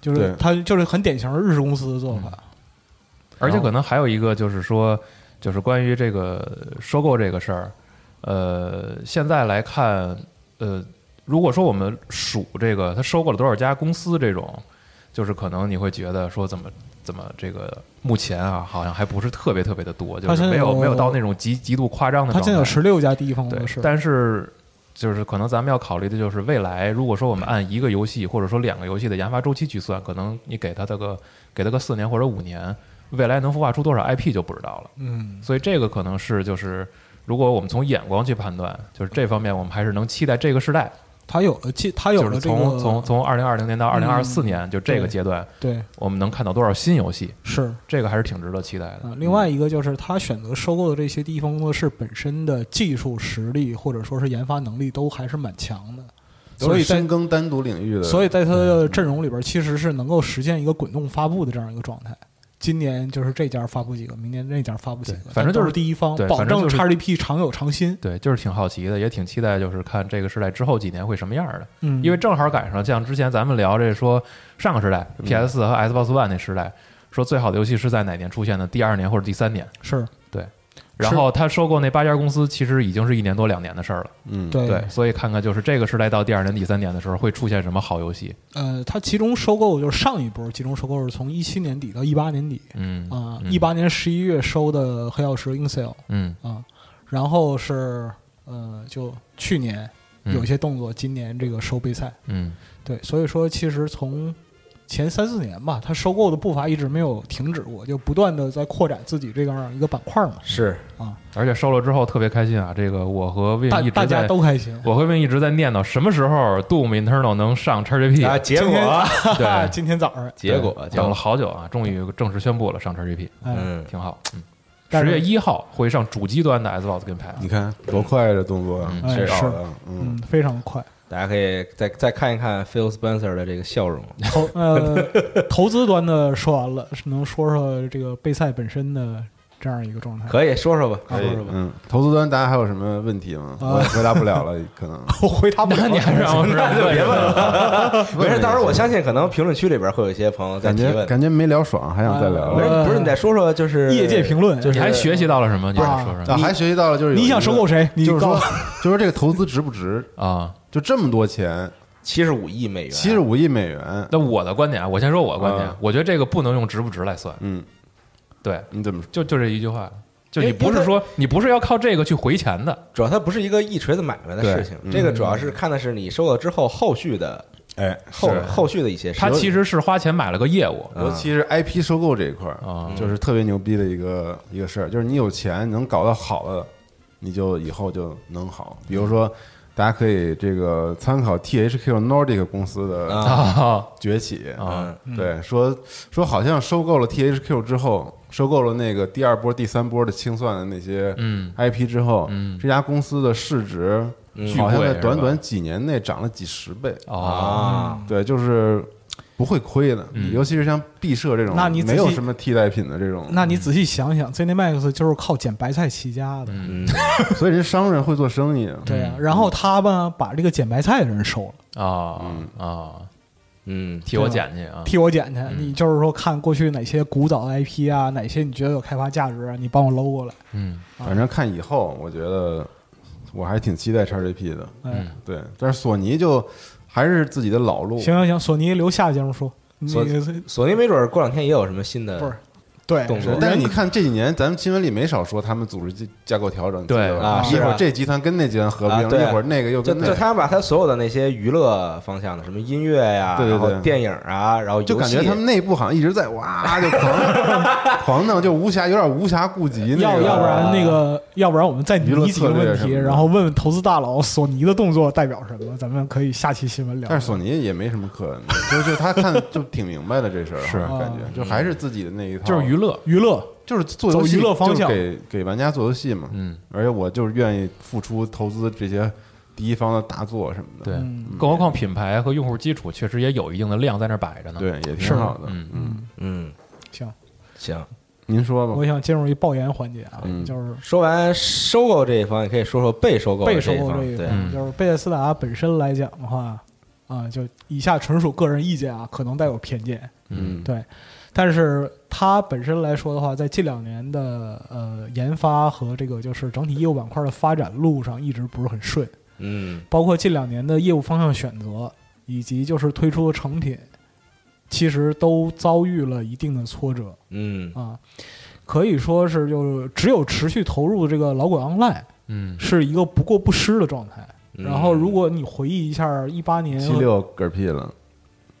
就是对他就是很典型的日式公司的做法。而且可能还有一个就是说，就是关于这个收购这个事儿，呃，现在来看，呃，如果说我们数这个他收购了多少家公司这种，就是可能你会觉得说怎么怎么这个目前啊，好像还不是特别特别的多，就是没有没有到那种极极度夸张的状态。他现在有十六家第一方工对作室，，但是就是可能咱们要考虑的就是未来，如果说我们按一个游戏或者说两个游戏的研发周期去算，可能你给他的个给他个四年或者五年，未来能孵化出多少 IP 就不知道了。嗯，所以这个可能是就是，如果我们从眼光去判断，就是这方面我们还是能期待这个时代，他有了其他有了这个从从从二零二零年到二零二四嗯年，就这个阶段，对我们能看到多少新游戏，是这个还是挺值得期待的。啊。另外一个就是他选择收购的这些第一方工作室本身的技术实力或者说是研发能力都还是蛮强的，所以在深耕单独领域的，所以在他的阵容里边其实是能够实现一个滚动发布的这样一个状态。今年就是这家发布几个，明年那家发布几个，反正就是第一方对，保证 XGP 常有常新。对，就是挺好奇的，也挺期待，就是看这个时代之后几年会什么样的。嗯，因为正好赶上像之前咱们聊这说上个时代 PS 四和 Xbox One 那时代，说最好的游戏是在哪年出现的？第二年或者第三年。是然后他收购那八家公司，其实已经是一年多两年的事儿了。嗯，对对，所以看看就是这个时代到第二年、第三年的时候会出现什么好游戏。呃，它集中收购就是上一波集中收购是从一七年底到一八年底嗯啊，嗯一八年十一月收的黑曜石 Incel 嗯啊，然后是呃，就去年嗯有些动作，今年这个收备赛，嗯对，所以说其实从前三四年吧，它收购的步伐一直没有停止过，就不断的在扩展自己这样一个板块嘛。是啊而且收了之后特别开心啊！这个我和 Win 一直大大家，都开心。我和 Win 一直在念叨什么时候 Doom Eternal 能上 XGP 啊，结果 对，今天早上，结果等了好久啊，终于正式宣布了上 XGP，哎，嗯，挺好。嗯，十月一号会上主机端的 Xbox 跟 PS。你看多快的动作啊，嗯哎是嗯，，非常快。大家可以再再看一看 Phil Spencer 的这个笑容。投呃，投资端的说完了，是能说说这个备赛本身的这样一个状态。可以说说吧，可以说说吧。嗯，投资端大家还有什么问题吗？啊 我回答不了了，可能。我回答不了，你还让我让我别问了，没事，到时候我相信可能评论区里边会有一些朋友在感觉提问。感觉没聊爽，还想再聊不是呃不是，你再说说就是业界评论就是你还学习到了什么？你再啊说说啊，还学习到了，就是你想收购谁？你就是说，就是说这个投资值不值？啊。就这么多钱，七十五亿美元，七十五亿美元，那我的观点啊，我先说我的观点啊，我觉得这个不能用值不值来算。嗯，对，你怎么说？就就这一句话，就你因为不是说你不是要靠这个去回钱的，主要它不是一个一锤子买卖的事情，嗯这个主要是看的是你收了之后后续的哎，后是后续的一些事他情。其实是花钱买了个业务嗯尤其是 IP 收购这一块儿啊就是特别牛逼的一个一个事儿，就是你有钱能搞到好的，你就以后就能好。比如说，大家可以这个参考 THQ Nordic 公司的崛起。啊。嗯对，说说好像收购了 THQ 之后，收购了那个第二波、第三波的清算的那些嗯。IP 之后，嗯。这家公司的市值嗯好像在短短几年内涨了几十倍。哦，啊，对，就是不会亏的，嗯。尤其是像毕设这种，那你没有什么替代品的这种，那你仔细想想，ZeniMax 就是靠捡白菜起家的。嗯。嗯，所以人商人会做生意啊。对呀、然后他吧把这个捡白菜的人收了，啊嗯。啊，嗯，替我捡去啊，替我捡去。嗯。你就是说看过去哪些古早的 IP 啊，哪些你觉得有开发价值啊，你帮我搂过来。嗯。反正看以后，我觉得我还挺期待 XGP 的。哎，嗯。对，但是索尼就还是自己的老路。行行行，索尼留下节目说。你索索尼没准过两天也有什么新的不是对动作但是你看这几年，咱们新闻里没少说他们组织架架构调整，对吧啊一会儿这集团跟那集团合并，啊一会儿那个又跟那个，就他把他所有的那些娱乐方向的，什么音乐呀，对对对然后电影啊，然后就感觉他们内部好像一直在哇就狂 狂弄，就无暇有点无暇顾及那个。要要不然那个，要不然我们再娱乐拟几个问题，然后问问投资大佬，索尼的动作代表什么？咱们可以下期新闻聊。但是索尼也没什么可，就就他看就挺明白的这事儿，是感觉就还是自己的那一套，就是娱乐，娱乐就是做游戏走娱乐方向就给给玩家做游戏嘛。嗯，而且我就是愿意付出投资这些第一方的大作什么的。对嗯，更何况品牌和用户基础确实也有一定的量在那儿摆着呢。对，也是挺好的。嗯嗯，嗯，行，行。您说吧我。想进入一爆言环节啊，嗯就是说完收购这一方，也可以说说被收购被收这一方。对，购这一方，嗯就是贝塞斯达本身来讲的话，啊，就以下纯属个人意见啊，可能带有偏见，嗯，对。但是它本身来说的话，在近两年的呃研发和这个就是整体业务板块的发展路上一直不是很顺，嗯。包括近两年的业务方向选择，以及就是推出的成品，其实都遭遇了一定的挫折。嗯。啊。可以说是就是只有持续投入这个老滚 online 嗯。是一个不过不失的状态。嗯。然后，如果你回忆一下一八年，七六嗝屁了，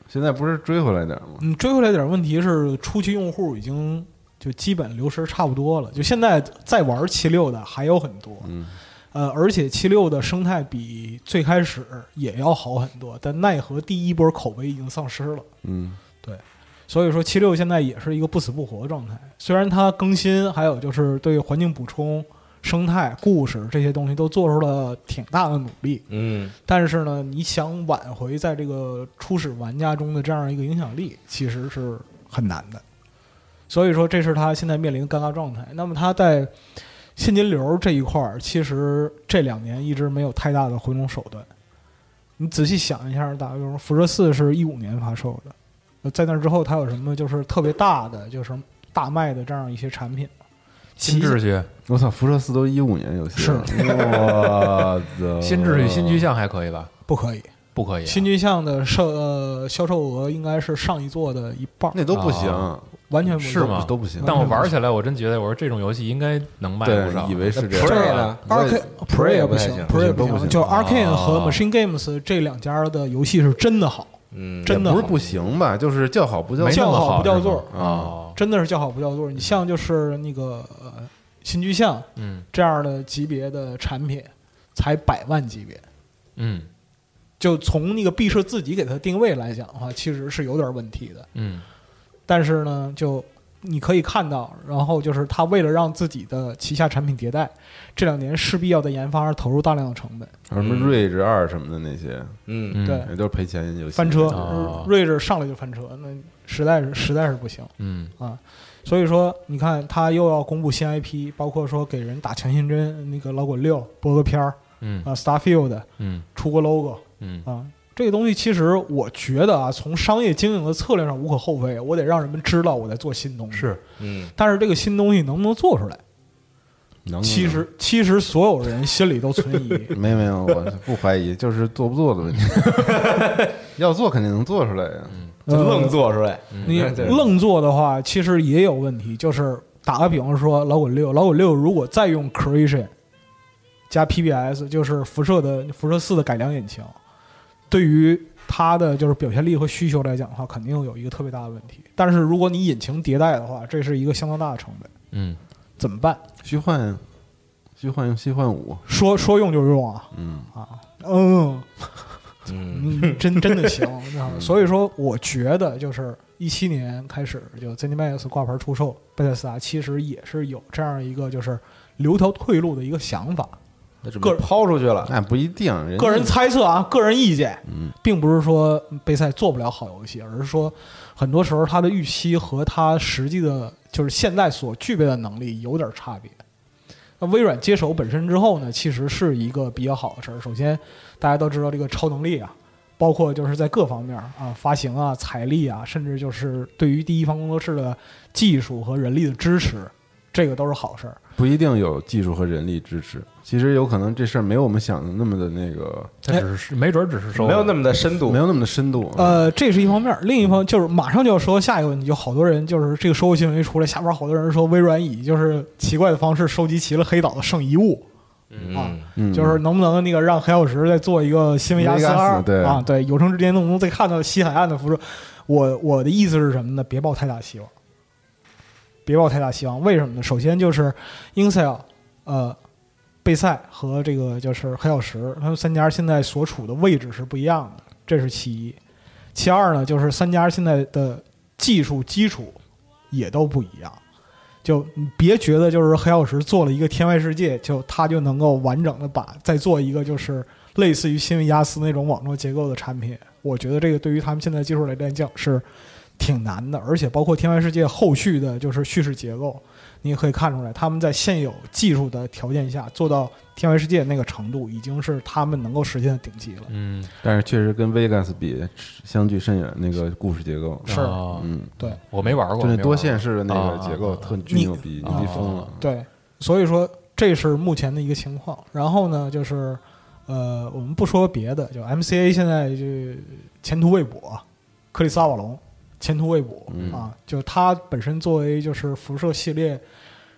现在不是追回来点吗？嗯，追回来点问题是初期用户已经就基本流失差不多了，就现在在玩七六的还有很多，嗯呃，而且七六的生态比最开始也要好很多，但奈何第一波口碑已经丧失了。嗯对所以说，七六现在也是一个不死不活的状态。虽然它更新，还有就是对环境补充、生态、故事这些东西都做出了挺大的努力，嗯但是呢，你想挽回在这个初始玩家中的这样一个影响力，其实是很难的。所以说这是他现在面临的尴尬状态。那么他在现金流这一块儿，其实这两年一直没有太大的回笼手段。你仔细想一下，打个比方说，辐射四是一五年发售的，呃在那之后它有什么就是特别大的，就是大卖的这样一些产品新秩序、我操，辐射四都一五年游戏了，我的新秩序、新巨像还可以吧？不可以，不可以啊，新巨像的售呃销售额应该是上一座的一半，那都不行，啊完全不是吗？都不行。但我玩起来，我真觉得我说这种游戏应该能卖对不少。，以为是这 Prey 样。呢 Arcane Prey 也不行不太行，Prey 都不行就 Arcane 和哦 Machine Games 这两家的游戏是真的好，嗯，真的不是不行吧，就是叫好不叫叫好不叫座啊，真的是叫好不叫座。你像就是那个呃新巨像嗯。这样的级别的产品，才百万级别。嗯。就从那个毕设自己给它定位来讲的话，其实是有点问题的。嗯。但是呢，就你可以看到，然后就是他为了让自己的旗下产品迭代，这两年势必要在研发上投入大量的成本。什么睿智二什么的那些，嗯。嗯。对也都是赔钱游戏。翻车。哦，睿智上来就翻车，那实在是实在是不行。嗯。啊。所以说，你看他又要公布新 IP，包括说给人打强心针，那个老滚六播个片儿嗯。啊，Starfield 嗯。出个 logo 嗯。啊，这个东西其实我觉得啊，从商业经营的策略上无可厚非，我得让人们知道我在做新东西。是嗯，但是这个新东西能不能做出来？能其实其实所有人心里都存疑。没有没有，我不怀疑，就是做不做的问题。要做肯定能做出来呀。就愣做出来，你愣做的话，其实也有问题。就是打个比方说，老滚六，老滚六如果再用 Creation 加 PBS，就是辐射的辐射四的改良引擎，对于它的就是表现力和需求来讲的话，肯定有一个特别大的问题。但是如果你引擎迭代的话，这是一个相当大的成本，嗯怎么办？虚幻，虚幻用虚幻五，说说用就用啊嗯，啊，嗯。嗯嗯，真真的行，所以说，我觉得就是一七年开始就 ZeniMax 挂牌出售贝塞斯达，其实也是有这样一个就是留条退路的一个想法。那准备抛出去了，那不一定。个人猜测啊，个人意见，嗯，并不是说贝赛做不了好游戏，而是说很多时候他的预期和他实际的，就是现在所具备的能力有点差别。那微软接手本身之后呢，其实是一个比较好的事儿。首先，大家都知道这个超能力啊，包括就是在各方面啊，发行啊、财力啊，甚至就是对于第一方工作室的技术和人力的支持，这个都是好事儿。不一定有技术和人力支持，其实有可能这事儿没有我们想的那么的那个，它只是没准只是说没有那么的深度没，有那么的深度。呃，这是一方面，另一方就是马上就要说下一个问题，就好多人就是这个收购新闻一出来，下边好多人说微软以就是奇怪的方式收集齐了黑岛的圣遗物，嗯，嗯，就是能不能那个让黑曜石再做一个新维加斯维加斯二啊？对，有生之年能不能再看到西海岸的辐射？我我的意思是什么呢？别抱太大希望，别抱太大希望。为什么呢？首先就是 Incel，呃，贝塞和这个就是黑曜石，他们三家现在所处的位置是不一样的，这是其一。其二呢，就是三家现在的技术基础也都不一样。就你别觉得就是黑曜石做了一个天外世界，就他就能够完整的把再做一个就是类似于新维加斯那种网络结构的产品。我觉得这个对于他们现在技术来讲是挺难的，而且包括天外世界后续的就是叙事结构，你也可以看出来，他们在现有技术的条件下做到天外世界那个程度，已经是他们能够实现的顶级了。嗯但是确实跟 Vegas 比相距甚远，那个故事结构，是哦嗯，对我没玩过，就那多线式的那个啊结构啊特巨牛逼，啊牛逼疯了。对，所以说这是目前的一个情况。然后呢，就是呃，我们不说别的，就 MCA 现在就前途未卜，克里斯阿瓦隆前途未卜、嗯啊，就他本身作为就是辐射系列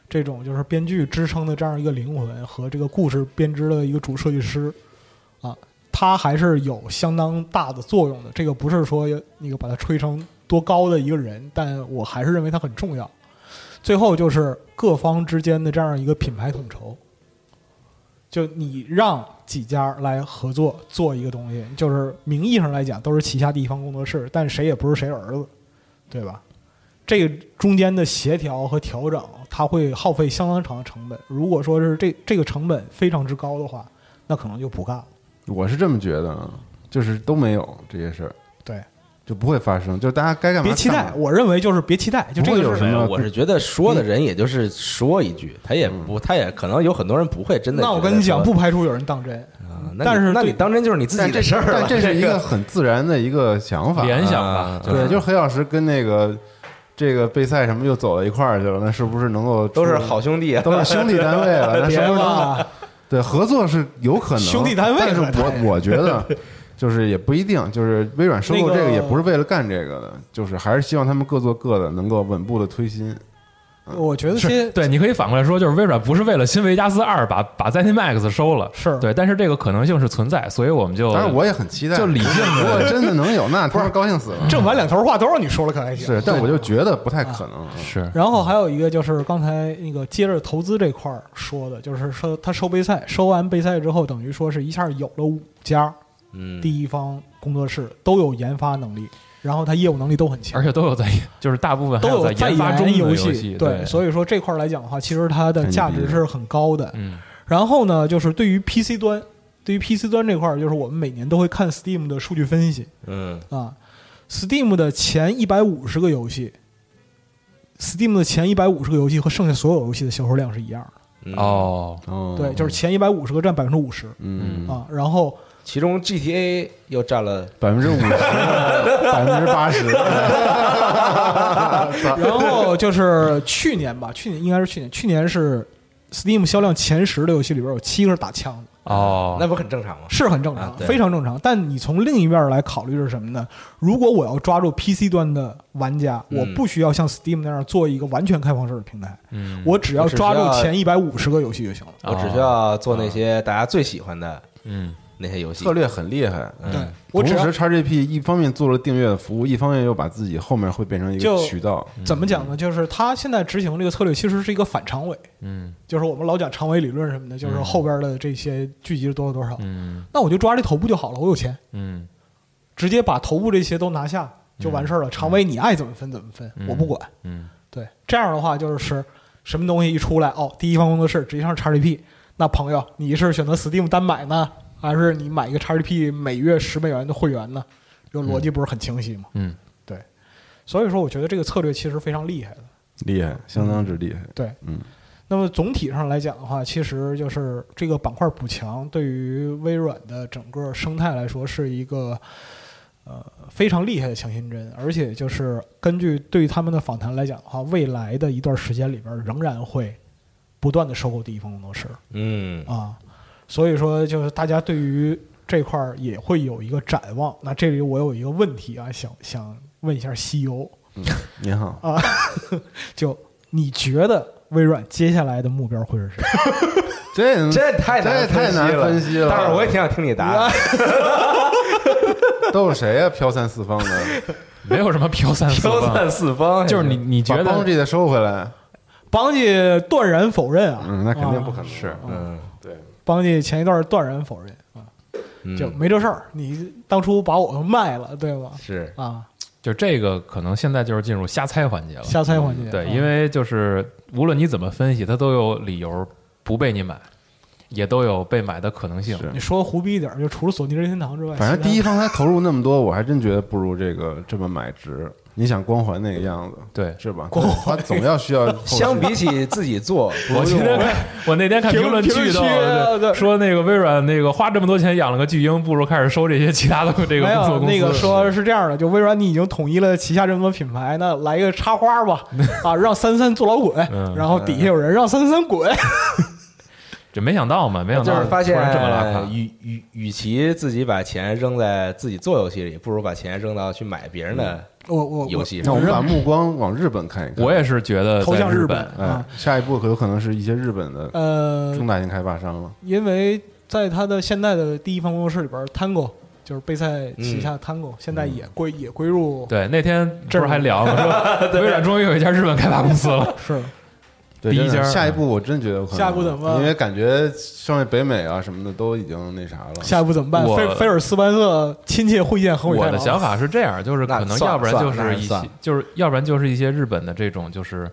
这种就是编剧支撑的这样一个灵魂和这个故事编织的一个主设计师啊，他还是有相当大的作用的。这个不是说那个把他吹成多高的一个人，但我还是认为他很重要。最后就是各方之间的这样一个品牌统筹，就你让几家来合作做一个东西，就是名义上来讲都是旗下第一方工作室，但谁也不是谁儿子，对吧？这个中间的协调和调整，它会耗费相当长的成本。如果说是这这个成本非常之高的话，那可能就不干了。我是这么觉得，啊，就是都没有这些事儿。对，就不会发生，就是大家该干嘛别期待我认为就是别期待，就这个有什么我是觉得说的人也就是说一句，他也不，他也可能有很多人不会真的。那我跟你讲，不，排除有人当真。啊但是那你当真就是你自己的事儿了。但这是一个很自然的一个想法，联想吧啊，对，就是黑曜石跟那个这个备赛什么又走到一块儿去了，那是不是能够都是好兄弟，都是兄弟单位了？那是 别不是能吧，对合作是有可能兄弟单位但是我我觉得 就是也不一定，就是微软收购这个也不是为了干这个的，就是还是希望他们各做各的，能够稳步的推新。我觉得是对，你可以反过来说，就是微软不是为了新维加斯二把把 ZeniMax 收了，是对，但是这个可能性是存在，所以我们就但是我也很期待，就理性地如果真的能有，那他们高兴死了。正反两头话都让你说了，可还行。是，但我就觉得不太可能。是然后还有一个就是刚才那个接着投资这块儿说的，就是说他收贝赛，收完贝赛之后，等于说是一下有了五家嗯，第一方工作室都有研发能力，然后他业务能力都很强。而。且都有在，就是大部分都有在研发中游戏，对，所以说这块儿来讲的话，其实它的价值是很高的。嗯。然后呢，就是对于 PC 端，对于 PC 端这块儿，就是我们每年都会看 Steam 的数据分析。嗯。啊，Steam 的前一百五十个游戏，Steam 的前一百五十个游戏和剩下所有游戏的销售量是一样的。哦，对，就是前一百五十个占百分之五十。嗯，啊，然后其中 GTA 又占了，百分之五十，百分之八十。然后就是去年吧，去年应该是去年，去年是 Steam 销量前十的游戏里边有七个是打枪的。哦，那不很正常吗？是很正常，啊非常正常。但你从另一面来考虑是什么呢？如果我要抓住 PC 端的玩家，嗯我不需要像 Steam 那样做一个完全开放式的平台，嗯，我只要抓住前一百五十个游戏就行了。我只需要做那些大家最喜欢的嗯那些游戏策。略很厉害。嗯对我只要同时，XGP 一方面做了订阅的服务，一方面又把自己后面会变成一个渠道。怎么讲呢？就是他现在执行这个策略其实是一个反常委，嗯就是我们老讲常委理论什么的，就是后边的这些聚集了多少多少，嗯那我就抓这头部就好了，我有钱，嗯直接把头部这些都拿下就完事儿了。常委你爱怎么分怎么分，我不管。嗯对，这样的话就是什么东西一出来，哦，第一方工作室直接上 XGP，那朋友你是选择 Steam 单买呢，还是你买一个 XGP 每月十美元的会员呢？这个逻辑不是很清晰吗？嗯对所以说，我觉得这个策略其实非常厉害的。厉害，相当之厉害。对，嗯。那么总体上来讲的话，其实就是这个板块补强对于微软的整个生态来说是一个呃非常厉害的强心针，而且就是根据对于他们的访谈来讲的话，未来的一段时间里边仍然会不断的收购第一方工作室嗯啊，所以说就是大家对于这块儿也会有一个展望。那这里我有一个问题啊，想想问一下西游，您好啊，就你觉得微软接下来的目标会是谁？这这太难这太难了分析了但是我也挺想听你答案。都是谁呀？飘散四方的，没有什么飘散四方，飘散四方，就是你你觉得邦得吉再收回来。邦吉断然否认啊，嗯，那肯定不可能。是嗯，对，邦记前一段断然否认啊，嗯就没这事儿，你当初把我们卖了，对吧？是啊，就这个可能现在就是进入瞎猜环节了。瞎猜环节。对，啊因为就是无论你怎么分析，它都有理由不被你买，也都有被买的可能性。你说胡逼一点，就除了索尼任天堂之外，反正第一方他投入那么多，我还真觉得不如这个这么买值。你想光环那个样子，对，是吧？光环总要需要 相比起自己做，我今天看，我那天看评评论区都区啊对说那个微软那个花这么多钱养了个巨婴，不如开始收这些其他的这个没工作公司。有那个说是这样的，就微软你已经统一了旗下这么多品牌，那来一个插花吧，啊，让三三做老滚，嗯然后底下有人让三三滚，这没想到嘛，没想到就是发现这么拉卡。与与与其自己把钱扔在自己做游戏里，不如把钱扔到去买别人的我我我游戏。那我们把目光往日本看一看。我也是觉得投向日本下一步可有可能是一些日本的呃，中大型开发商了。因为在他的现在的第一方工作室里边，Tango 就是贝塞旗下的 Tango，、现在也归也归入对，那天不是还聊吗？说微软终于有一家日本开发公司了。是对，第一家下一步我真觉得有可能。下一步怎么办因为感觉剩下北美啊什么的都已经那啥了。下一步怎么办？我菲菲尔斯班特亲切会见横尾太郎。我的想法是这样，就是可能要不然就是一些就是要不然就是一些日本的这种，就是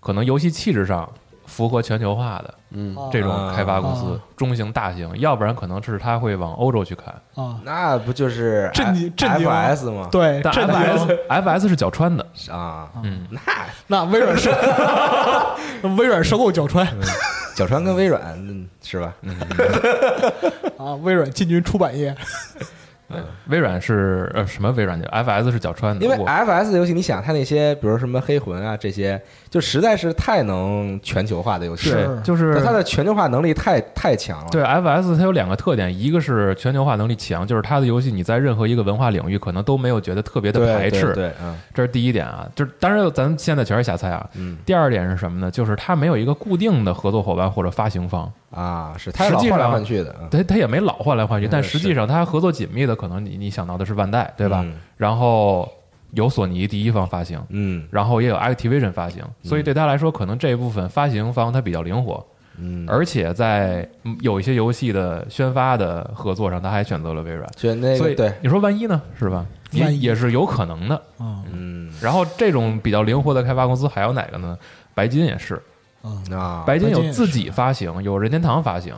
可能游戏气质上符合全球化的嗯。啊这种开发公司啊，中型、大型，要不然可能是他会往欧洲去看。啊，那不就是震惊震惊 FS 吗？对，但震 FS FS 是角川的，啊，嗯，那那微软收 微软收购角川。角川跟微软嗯是吧？啊，微软进军出版业，微软是呃什么微软去？FS 是角川的，因为 FS 的游戏，你想它那些，比如什么黑魂啊这些，就实在是太能全球化的游戏对就是它的全球化能力太太强了。对 FS 它有两个特点，一个是全球化能力强，就是它的游戏你在任何一个文化领域可能都没有觉得特别的排斥，对，对嗯这是第一点啊。就是当然咱现在全是瞎猜啊。嗯第二点是什么呢？就是它没有一个固定的合作伙伴或者发行方，啊，是它老换来实际上换去的，嗯它它也没老换来换去，嗯但实际上他合作紧密的可能你你想到的是万代，对吧？嗯然后有索尼第一方发行，嗯然后也有 Activision 发行，所以对他来说，可能这一部分发行方他比较灵活，嗯，而且在嗯有一些游戏的宣发的合作上，他还选择了微软。选那所以个对，你说万一呢？是吧？也万也是有可能的。嗯嗯然后这种比较灵活的开发公司还有哪个呢？白金也是，啊，白金有自己发行，有任天堂发行，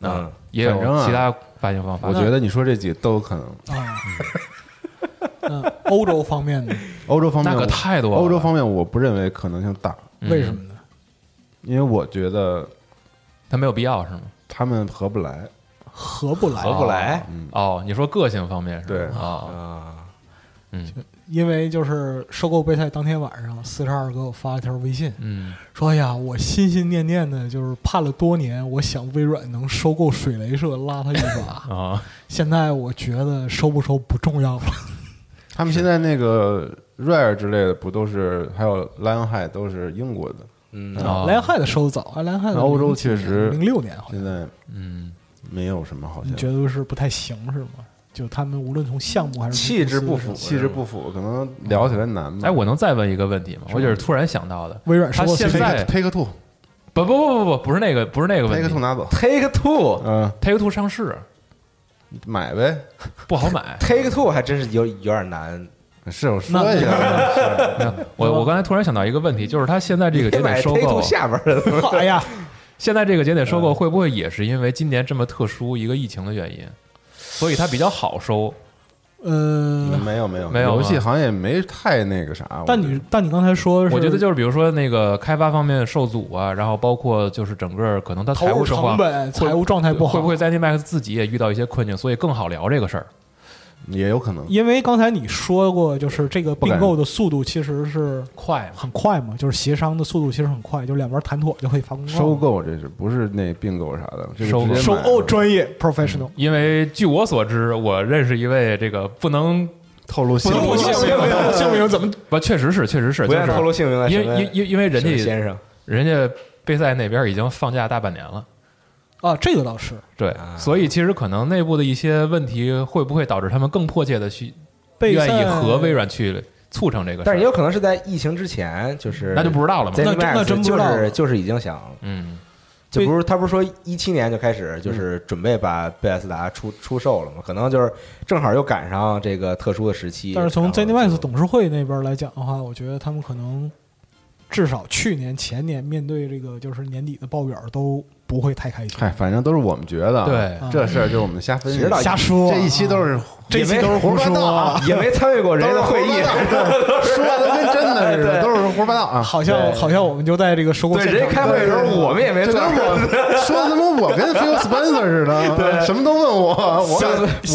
嗯啊，也有其他发行方法。我觉得你说这几个都有可能。啊。那欧洲方面的？欧洲方面，那可太多了。欧洲方面我不认为可能性大，嗯为什么呢？因为我觉得他没有必要是吗？他们合不来。合不来，合不来哦，你说个性方面是吧？对啊，啊，嗯因为就是收购备胎当天晚上，四十二给我发了条微信，嗯，说：“哎呀，我心心念念的，就是盼了多年，我想微软能收购水雷社，拉他一把。啊，现在我觉得收不收不重要了。他们现在那个 Rare 之类的不都是，还有 Lionheart 都是英国的，嗯，Lionhead 收的早，啊，莱昂汉的欧洲确实零六年好像，现在嗯，没有什么好你像觉得是不太行是吗？就他们无论从项目还是气质不符气质不符，可能聊起来难吧。哎，我能再问一个问题吗？我就是突然想到的，微软收购他现在 Take Two 不不不不不不是那个不是那个问题。Take Two 拿走，Take Two 嗯，，Take Two 上市。买呗。不好买。Take Two 还真是有有点难，是我说一下，我我刚才突然想到一个问题，就是他现在这个节点收 Take 购 Two，下边的 哎呀，现在这个节点收购会不会也是因为今年这么特殊一个疫情的原因，所以它比较好收？呃，没有没有没有游戏行业没太那个啥。但你但你刚才说，我觉得就是比如说那个开发方面受阻啊，然后包括就是整个可能它财务成本、财务状态不好，会不会 ZeniMax 自己也遇到一些困境，所以更好聊这个事儿？也有可能，因为刚才你说过，就是这个并购的速度其实是快很快嘛，就是协商的速度其实很快，就两边谈妥就可以发公告。收购这是不是那并购啥的？这收购。收购专业 professional，因为据我所知，我认识一位这个不能透露姓名不能透露姓名怎么？不，确实是确实是，不愿就是透露姓名的因为因因因为人家先生。人家贝塞那边已经放假大半年了。啊？这个倒是，对，所以其实可能内部的一些问题会不会导致他们更迫切的去愿意和微软去促成这个事儿？但是也有可能是在疫情之前，就是那就不知道了嘛。那真 ZeniMax 那真不知就道就是已经想，嗯，就不是他不是说一七年就开始就是准备把贝塞斯达出出售了吗？可能就是正好又赶上这个特殊的时期。但是从然后 ZeniMax 董事会那边来讲的话，我觉得他们可能至少去年、前年面对这个就是年底的报表都不会太开心。嗨，反正都是我们觉得啊，对。这事儿就是我们瞎分析。知，道瞎说。啊，这一期都是这一期都是胡说。啊，也没参与过人家的会议，说的跟真的似的，都是胡说八道啊。好像好像我们就在这个收购对，人家开会的时候我们也没参与。说的他妈我跟 Phil Spencer 似的，对，什么都问我，我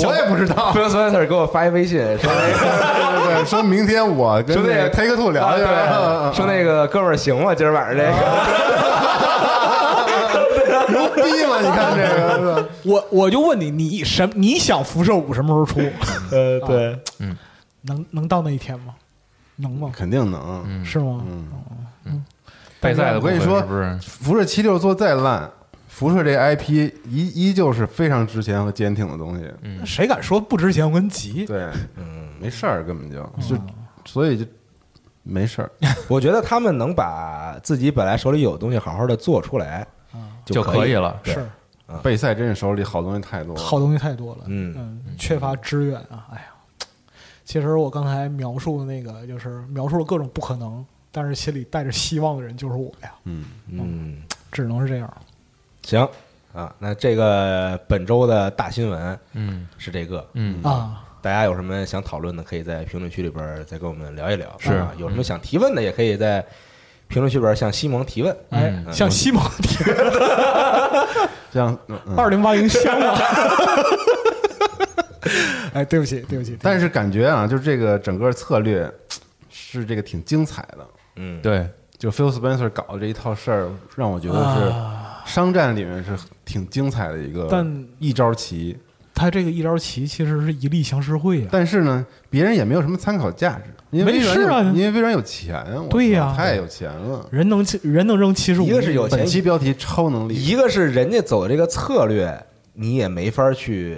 我也不知道。Phil Spencer 给我发一微信说对对对，说明天我跟那个 Take Two 聊去，对，说那个哥们儿行吗？今儿晚上这个，牛 逼了，你看这个，我我就问你，你什你想辐射五什么时候出？呃，对，嗯能能到那一天吗？能吗？肯定能。是吗？嗯嗯，备赛的我跟你说不是？辐射七六做再烂，辐射这 IP 依依旧是非常值钱和坚挺的东西。嗯谁敢说不值钱？我跟急。对，嗯，没事儿，根本就就，所以就没事儿。我觉得他们能把自己本来手里有的东西好好的做出来，就可可以了对是贝塞真是手里好东西太多了，好东西太多了，嗯。嗯，缺乏支援啊！哎呀，其实我刚才描述的那个，就是描述了各种不可能，但是心里带着希望的人就是我呀，嗯。嗯，只能是这样。行啊，那这个本周的大新闻嗯是这个，嗯。啊，大家有什么想讨论的，可以在评论区里边再跟我们聊一聊。是啊有什么想提问的，也可以在评论区里边儿向西蒙提问。哎，嗯像西蒙提这样，嗯嗯。二零八零香啊，哎，对不起，对不起，但是感觉啊，就是这个整个策略是这个挺精彩的。嗯，对，就 Phil Spencer 搞的这一套事儿，让我觉得是商战里面是挺精彩的一个，但一招棋。他这个一招棋其实是一力降十会呀，但是呢，别人也没有什么参考价值，因为微软有，啊因为微软有钱啊，对呀操太有钱了。人能人能扔七十五，一个是有钱本期标题超能力，一个是人家走的这个策略，你也没法去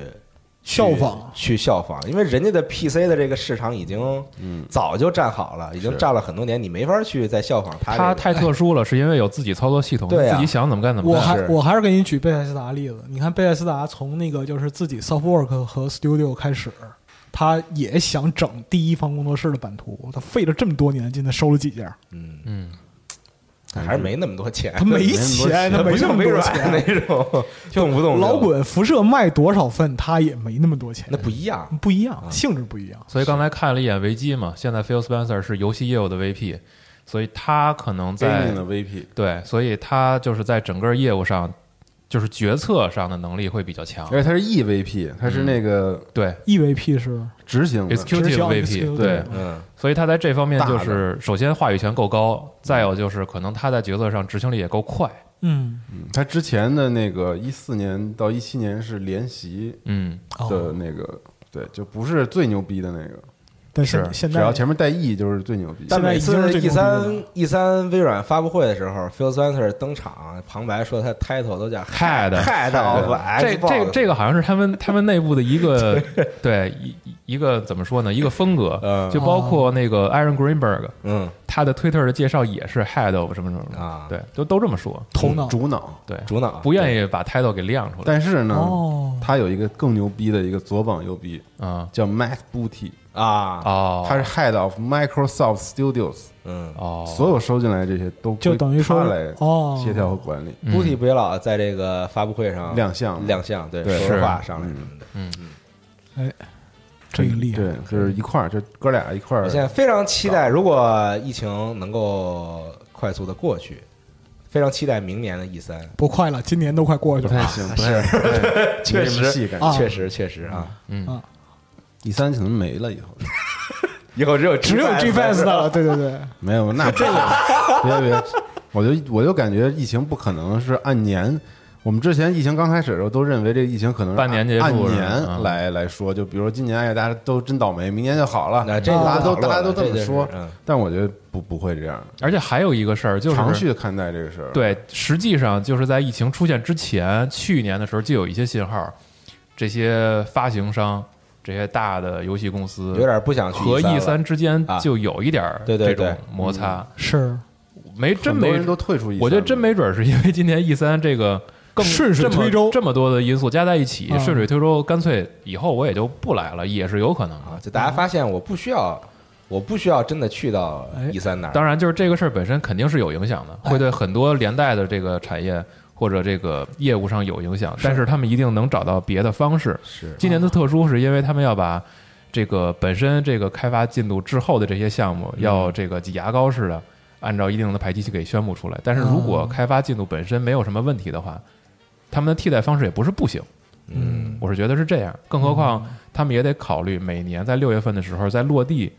效仿。去去效仿，因为人家的 PC 的这个市场已经嗯。早就占好了，已经是。占了很多年，你没法去再效仿他、这个。它太特殊了，是因为有自己操作系统，对啊。自己想怎么干怎么干。我还我还是给你举贝塞斯达例子，你看贝塞斯达从那个就是自己 Softwork 和 Studio 开始，他也想整第一方工作室的版图，他费了这么多年劲，他收了几家？嗯，嗯，还是没那么多钱，他没钱，他不没那么多钱。那种 动不动老滚辐射卖多少份，他也没那么多钱，那不一样。不一样，性质不一样。所以刚才看了一眼维基嘛，现在 Phil Spencer 是游戏业务的 VP，所以他可能在 VP，对，所以他就是在整个业务上，就是决策上的能力会比较强。而且他是 EVP，他是那个对。EVP 是执行的，，executive 直销 VP，executive 对，嗯，所以他在这方面就是首先话语权够高，再有就是可能他在决策上执行力也够快。嗯。嗯他之前的那个一四年到一七年是联席嗯，哦，的那个，对，就不是最牛逼的那个，但是是现在只要前面带 E 就是最牛逼。但每次现在已 E 三 E 三微软发布会的时候，Phil Spencer 登场，旁白说他 title 都叫 Head Head of 这 Xbox 这这个好像是他们他们内部的一个 对一一个怎么说呢？一个风格嗯，就包括那个 Aaron Greenberg，嗯他的 Twitter 的介绍也是 Head of 什么什么啊对，都都这么说，头脑主脑，对，主脑不愿意把 title 给亮出来但是呢哦，他有一个更牛逼的一个左膀右臂，啊。叫 Matt Booty，啊，哦，他是 Head of Microsoft Studios，嗯，哦，所有收进来这些都就等于说归他来哦。协调和管理。嗯。Booty 不也老在这个发布会上亮相。亮相，对，对说话上来。什么的。嗯。嗯，哎这个厉害，对，就是一块儿，就哥俩一块儿我现在非常期待，如果疫情能够快速的过去，非常期待明年的 E 三。不快了，今年都快过去了。不太行，不太不太 确实确实确实啊，嗯第三可能没了以后，以后只有只有 G Fast 的了，对对对，没有那这个 别别，我就我就感觉疫情不可能是按年。我们之前疫情刚开始的时候，都认为这个疫情可能是半年结束按年嗯来来说，就比如说今年哎，大家都真倒霉，明年就好了，那这大家都大家都了这么说嗯，但我觉得不不会这样，而且还有一个事儿就是长续看待这个事儿。对，实际上就是在疫情出现之前，去年的时候就有一些信号，这些发行商、这些大的游戏公司有点不想去和 E 三之间啊就有一点儿对对对这种摩擦，是没真没人都退出 E3 我觉得真没准儿是因为今年 E 三这个更顺水推舟这么多的因素加在一起，啊顺水推舟，干脆以后我也就不来了，也是有可能啊，就大家发现我不需要，我不需要真的去到哎 E 三那儿。当然，就是这个事儿本身肯定是有影响的，会对很多连带的这个产业或者这个业务上有影响，但是他们一定能找到别的方式。是今年的特殊是因为他们要把这个本身这个开发进度滞后的这些项目，要这个挤牙膏似的按照一定的排期去给宣布出来。但是如果开发进度本身没有什么问题的话，他们的替代方式也不是不行。嗯，我是觉得是这样。更何况他们也得考虑每年在六月份的时候在落地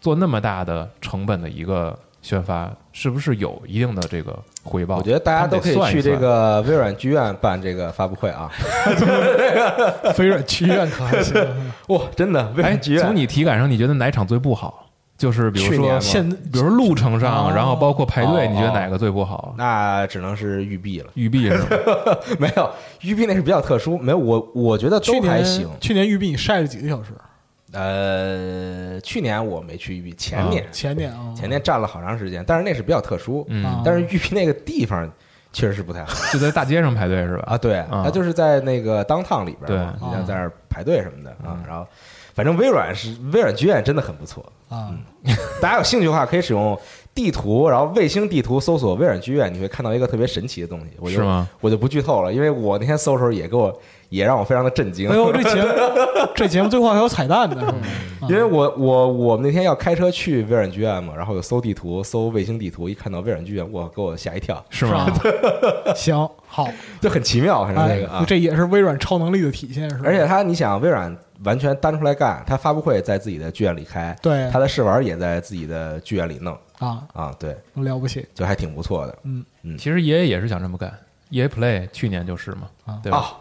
做那么大的成本的一个宣发，是不是有一定的这个回报？我觉得大家都可以去这个微软剧院办这个发布会啊！微软剧院可还行。哇，真的，微哎，软剧院从你体感上，你觉得哪场最不好？就是比如说现比如路程上，哦然后包括排队，哦你觉得哪个最不好？那只能是育碧了。育碧是吗？没有育碧那是比较特殊，没有我我觉得去年都还行。去年育碧你晒了几个小时？呃，去年我没去玉碧，前年前年啊，前年站了好长时间，但是那是比较特殊。嗯啊，但是玉碧那个地方确实是不太好 就在大街上排队是吧？啊。对，啊它就是在那个当趟里边对嘛，你啊像在那儿排队什么的啊。然后，反正微软是微软剧院真的很不错。啊，大家有兴趣的话，可以使用地图，然后卫星地图搜索微软剧院，你会看到一个特别神奇的东西。我就是吗？我就不剧透了，因为我那天搜的时候也给我也让我非常的震惊。哎呦，这节目 这节目最后还有彩蛋呢？因为我我我们那天要开车去微软剧院嘛，然后有搜地图，搜卫星地图，一看到微软剧院，我给我吓一跳，是吗？行，好，就很奇妙，反正哎那个啊，这也是微软超能力的体现，是吧？而且他，你想，微软完全单出来干，他发布会在自己的剧院里开，对他的试玩也在自己的剧院里弄啊，啊，对，了不起，就还挺不错的嗯嗯其实爷爷也是想这么干，EA Play 去年就是嘛，啊对吧？啊。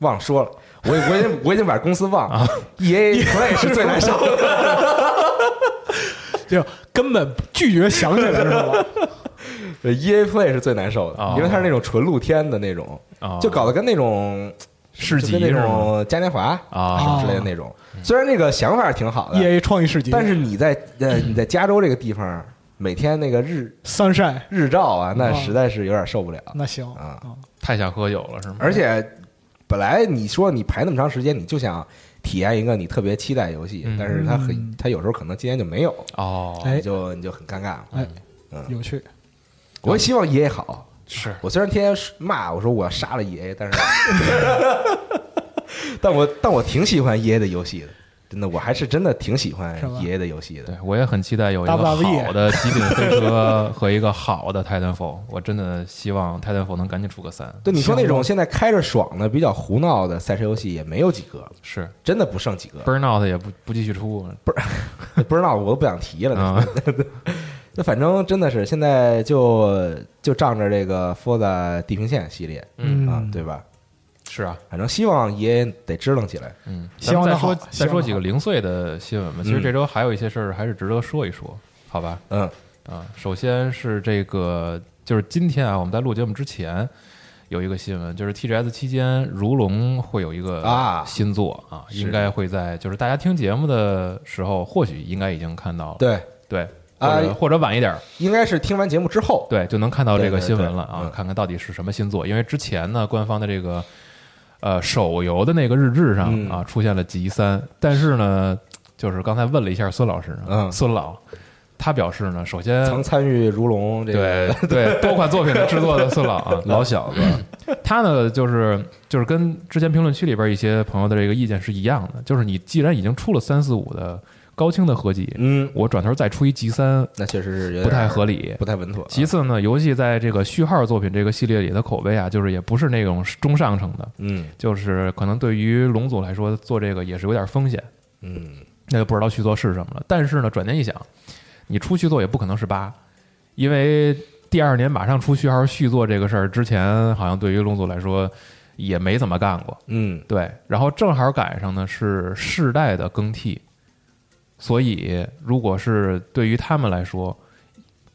忘了说了，我我已经我已经把公司忘了，EA Play 是最难受的。就根本拒绝想起来，是吧？对 EA Play 是最难受的哦，因为它是那种纯露天的那种，啊，就搞得跟那种市集就跟那？种嘉年华啊什么之类的那种。虽然那个想法挺好的，E A 创意市集，但是你在呃你在加州这个地方，每天那个日 sunshine 日照啊，那啊。实在是有点受不了。那行啊。太想喝酒了是吗？而且本来你说你排那么长时间，你就想体验一个你特别期待游戏，嗯。但是他很他有时候可能今天就没有，哦，就你就很尴尬。哎嗯，有趣，我也希望 EA 好，是。我虽然天天骂我说我要杀了 EA，但是，但我但我挺喜欢 EA 的游戏的，真的，我还是真的挺喜欢是吧 EA 的游戏的。对我也很期待有一个好的极品飞车和一个好的 Titanfall，我真的希望 Titanfall 能赶紧出个三。对，你说那种现在开着爽的、比较胡闹的赛车游戏也没有几个，是真的不剩几个。Burnout 也不不继续出不知道 我都不想提了。啊，那 反正真的是现在就就仗着这个 Forza 地平线系列嗯啊，对吧？是啊，反正希望 EA 得支棱起来。嗯，希望再说再说几个零碎的新闻吧。其实这周还有一些事儿还是值得说一说，好吧？嗯。啊，首先是这个，就是今天啊，我们在录节目之前有一个新闻，就是 TGS 期间，如龙会有一个啊。新作啊，是。应该会在就是大家听节目的时候，或许应该已经看到了，对，对，啊或者晚一点儿，应该是听完节目之后，对，就能看到这个新闻了啊对嗯，看看到底是什么新作。因为之前呢，官方的这个呃手游的那个日志上嗯。啊出现了集三，但是呢，就是刚才问了一下孙老师啊，嗯。孙老，他表示呢，首先曾参与如龙这对个，对多款作品的制作的孙老啊，老小子，他呢就是就是跟之前评论区里边一些朋友的这个意见是一样的，就是你既然已经出了三四五的高清的合集，嗯，我转头再出一集三那确实是不太合理，不太稳妥。其次呢，游戏在这个序号作品这个系列里的口碑啊，就是也不是那种中上乘的，嗯就是可能对于龙组来说做这个也是有点风险，嗯，那就不知道续作是什么了。但是呢，转念一想，你出续作也不可能是八，因为第二年马上出序号续作这个事儿，之前好像对于龙组来说也没怎么干过。嗯对，然后正好赶上呢是世代的更替，所以如果是对于他们来说，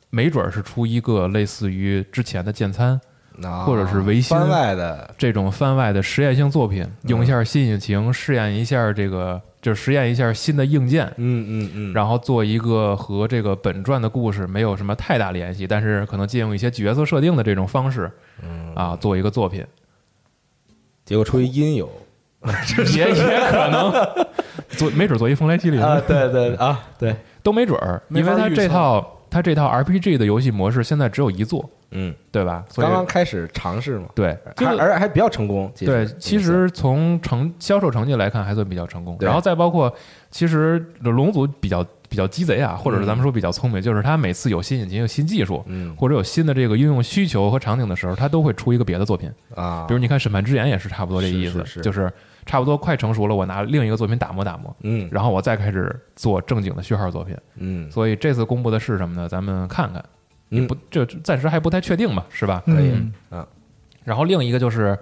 没准儿是出一个类似于之前的建参啊或者是维新番外的，这种番外的实验性作品，用一下新引擎试验一下这个，就是实验一下新的硬件，嗯嗯嗯，然后做一个和这个本传的故事没有什么太大联系，但是可能借用一些角色设定的这种方式，啊，做一个作品，结果出于音游 也也可能做，没准做一风来麒麟啊，对对啊，对，都没准儿，因为它没法预测这套它这套 RPG 的游戏模式现在只有一座，嗯，对吧？所以刚刚开始尝试嘛，对，这还而且还比较成功。对，其实实从成销售成绩来看，还算比较成功。然后再包括，其实龙族比较比较鸡贼啊，或者是嗯咱们说比较聪明，就是他每次有新引擎、有新技术，嗯或者有新的这个应用需求和场景的时候，他都会出一个别的作品。啊，比如你看《审判之眼》也是差不多这意思，是是是就是差不多快成熟了，我拿另一个作品打磨打磨，嗯。然后我再开始做正经的序号作品。嗯。所以这次公布的是什么呢？咱们看看，你不，这暂时还不太确定吧，是吧？可以。嗯。啊，然后另一个就是，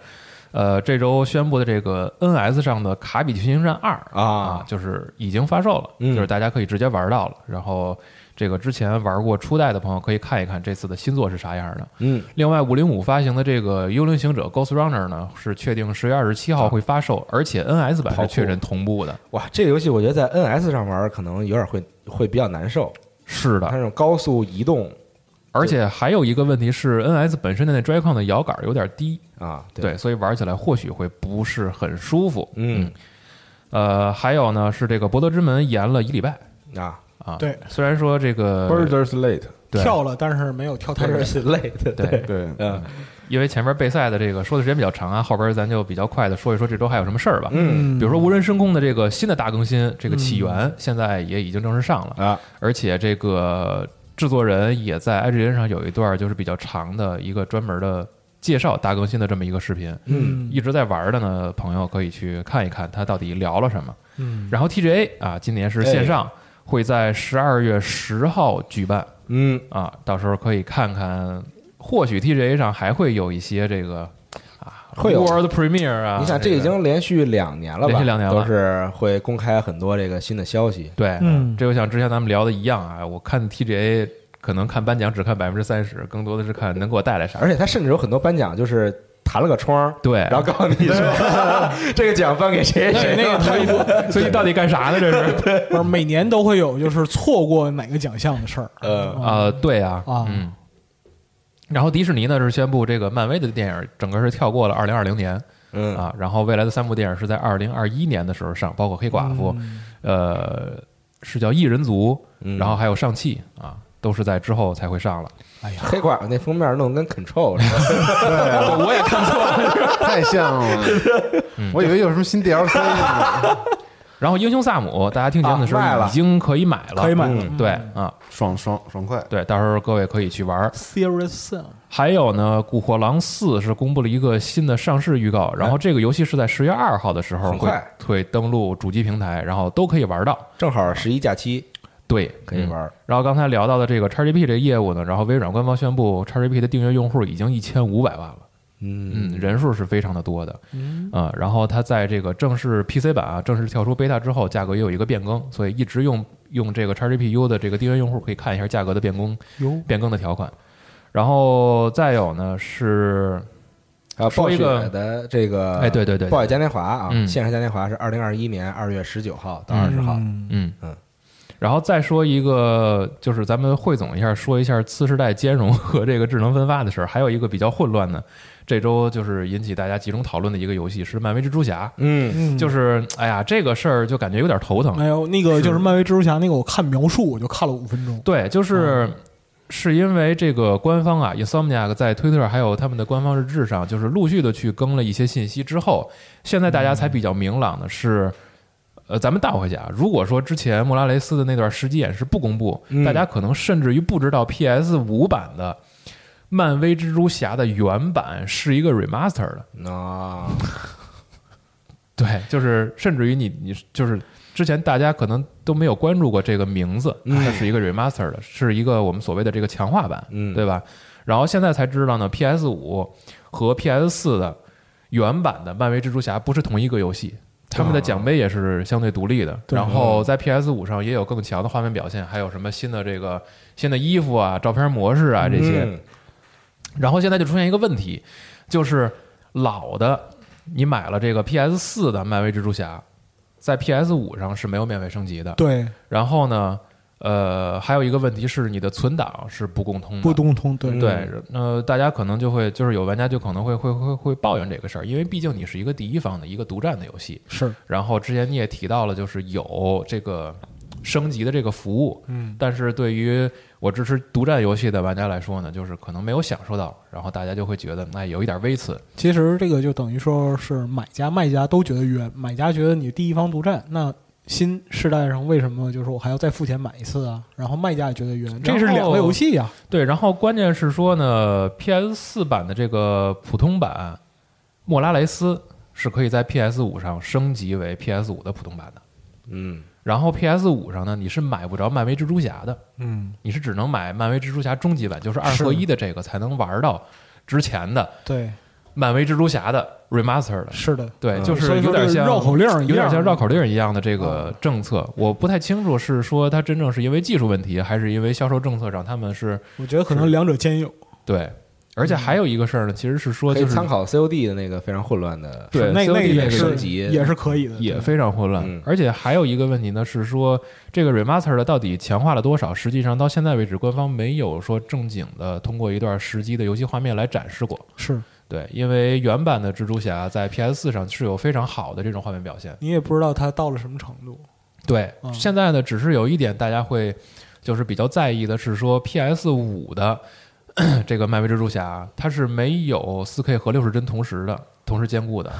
呃，这周宣布的这个 NS 上的《卡比群星战二》啊就是已经发售了，嗯。就是大家可以直接玩到了。然后这个之前玩过初代的朋友可以看一看这次的新作是啥样的。嗯另外，五零五发行的这个《幽灵行者 Ghost Runner》呢，是确定十月二十七号会发售，而且 NS 版是确认同步的。哇，这个游戏我觉得在 NS 上玩可能有点会会比较难受，是的，它那种高速移动而且还有一个问题是，NS 本身的那 Joy-Con 的摇杆有点低，啊，对，所以玩起来或许会不是很舒服。嗯呃，还有呢是这个《博德之门》延了一礼拜，啊，啊。对，虽然说这个 Birders Late，对。跳了，但是没有跳太远。他是累的，对。对，嗯。因为前面备赛的这个说的时间比较长啊，后边咱就比较快的说一说这周还有什么事儿吧。嗯。比如说无人深空的这个新的大更新，这个起源现在也已经正式上了，啊，而且这个制作人也在 IGN 上有一段就是比较长的一个专门的介绍大更新的这么一个视频。嗯。一直在玩的呢，朋友可以去看一看他到底聊了什么。嗯，然后 TGA 啊，今年是线上，会在十二月十号举办嗯啊，到时候可以看看，或许 TGA 上还会有一些这个啊会有 World Premiere 啊，你想这已经连续两年了吧？连续两年了都是会公开很多这个新的消息。对，嗯这就像之前咱们聊的一样啊，我看 TGA 可能看颁奖只看百分之三十，更多的是看能给我带来啥。而且他甚至有很多颁奖就是弹了个窗，对，然后告诉你说 这个奖颁给谁？谁那个 所以所以到底干啥呢？这是？不是每年都会有就是错过哪个奖项的事儿。呃。啊，对啊，啊。嗯。然后迪士尼呢是宣布这个漫威的电影整个是跳过了二零二零年嗯。啊，然后未来的三部电影是在二零二一年的时候上，包括黑寡妇，呃，是叫异人族，嗯。然后还有上汽啊，都是在之后才会上了。哎呀，黑寡妇那封面弄得跟 Control 似的，对我也看错了。太像了，我以为有什么新 DLC 呢，然后英雄萨姆，大家听节目的时候已经可以买了，可以买了。嗯对啊，爽爽爽快，对，到时候各位可以去玩。Serious 还有呢，《古惑狼四》是公布了一个新的上市预告，然后这个游戏是在十月二号的时候会会登陆主机平台，然后都可以玩到。正好十一假期对，嗯可以玩。然后刚才聊到的这个 XGP 这个业务呢，然后微软官方宣布，XGP 的订阅用户已经一千五百万了。嗯，人数是非常的多的，嗯然后它在这个正式 PC 版啊，正式跳出 beta 之后，价格也有一个变更，所以一直用用这个 XGPU 的这个订阅用户可以看一下价格的变更，变更的条款。然后再有呢是，还有暴雪说一个的这个，哎对对对对暴雪嘉年华啊，嗯线上嘉年华是二零二一年二月十九号到二十号。嗯嗯嗯，然后再说一个，就是咱们汇总一下，说一下次世代兼容和这个智能分发的事儿。还有一个比较混乱的，这周就是引起大家集中讨论的一个游戏是漫威蜘蛛侠。嗯，嗯，就是哎呀，这个事儿就感觉有点头疼。哎呦，那个就是漫威蜘蛛侠那个，我看描述我就看了五分钟。对，就是是因为这个官方啊，Insomniac 在推特还有他们的官方日志上，就是陆续的去更了一些信息之后，现在大家才比较明朗的是。呃，咱们倒回去啊，如果说之前莫拉雷斯的那段实际演示不公布，嗯大家可能甚至于不知道 PS 五版的漫威蜘蛛侠的原版是一个 remaster 的。啊，对，就是甚至于你你就是之前大家可能都没有关注过这个名字，嗯它是一个 remaster 的，是一个我们所谓的这个强化版，嗯对吧？然后现在才知道呢，PS 五和 PS 四的原版的漫威蜘蛛侠不是同一个游戏。他们的奖杯也是相对独立的，然后在 PS 五上也有更强的画面表现，还有什么新的这个新的衣服啊、照片模式啊这些。嗯然后现在就出现一个问题，就是老的你买了这个 PS 四的漫威蜘蛛侠，在 PS 五上是没有免费升级的。对，然后呢，呃，还有一个问题是你的存档是不共通的。不共通，对对，呃，大家可能就会就是有玩家就可能会会会会抱怨这个事儿，因为毕竟你是一个第一方的一个独占的游戏。是，然后之前你也提到了，就是有这个升级的这个服务，嗯，但是对于我支持独占游戏的玩家来说呢，就是可能没有享受到，然后大家就会觉得那有一点微词。其实这个就等于说是买家卖家都觉得冤，买家觉得你第一方独占，那新世代上为什么就是我还要再付钱买一次啊？然后卖家也觉得冤，这是两个游戏呀、对，然后关键是说呢，PS 四版的这个普通版莫拉雷斯是可以在 PS 五上升级为 PS 五的普通版的，嗯。然后 PS 五上呢你是买不着漫威蜘蛛侠的，嗯，你是只能买漫威蜘蛛侠终极版，就是二合一的这个才能玩到之前的。对，漫威蜘蛛侠的 remaster 的。是的，对，嗯就是有点像绕口令儿有点像绕口令儿一样的这个政策，我不太清楚是说它真正是因为技术问题，还是因为销售政策上他们是我觉得可能两者兼有。对。而且还有一个事儿呢，其实是说就是参考 COD 的那个非常混乱的，对是那那个升级也是可以的，也对非常混乱嗯。而且还有一个问题呢，是说这个 remaster 的到底强化了多少？实际上到现在为止，官方没有说正经的通过一段实机的游戏画面来展示过。是对，因为原版的蜘蛛侠在 PS 四上是有非常好的这种画面表现。你也不知道它到了什么程度。对，嗯现在呢，只是有一点大家会就是比较在意的是说，PS 五的 这个漫威蜘蛛侠，它是没有 4K 和60帧同时的，同时兼顾的。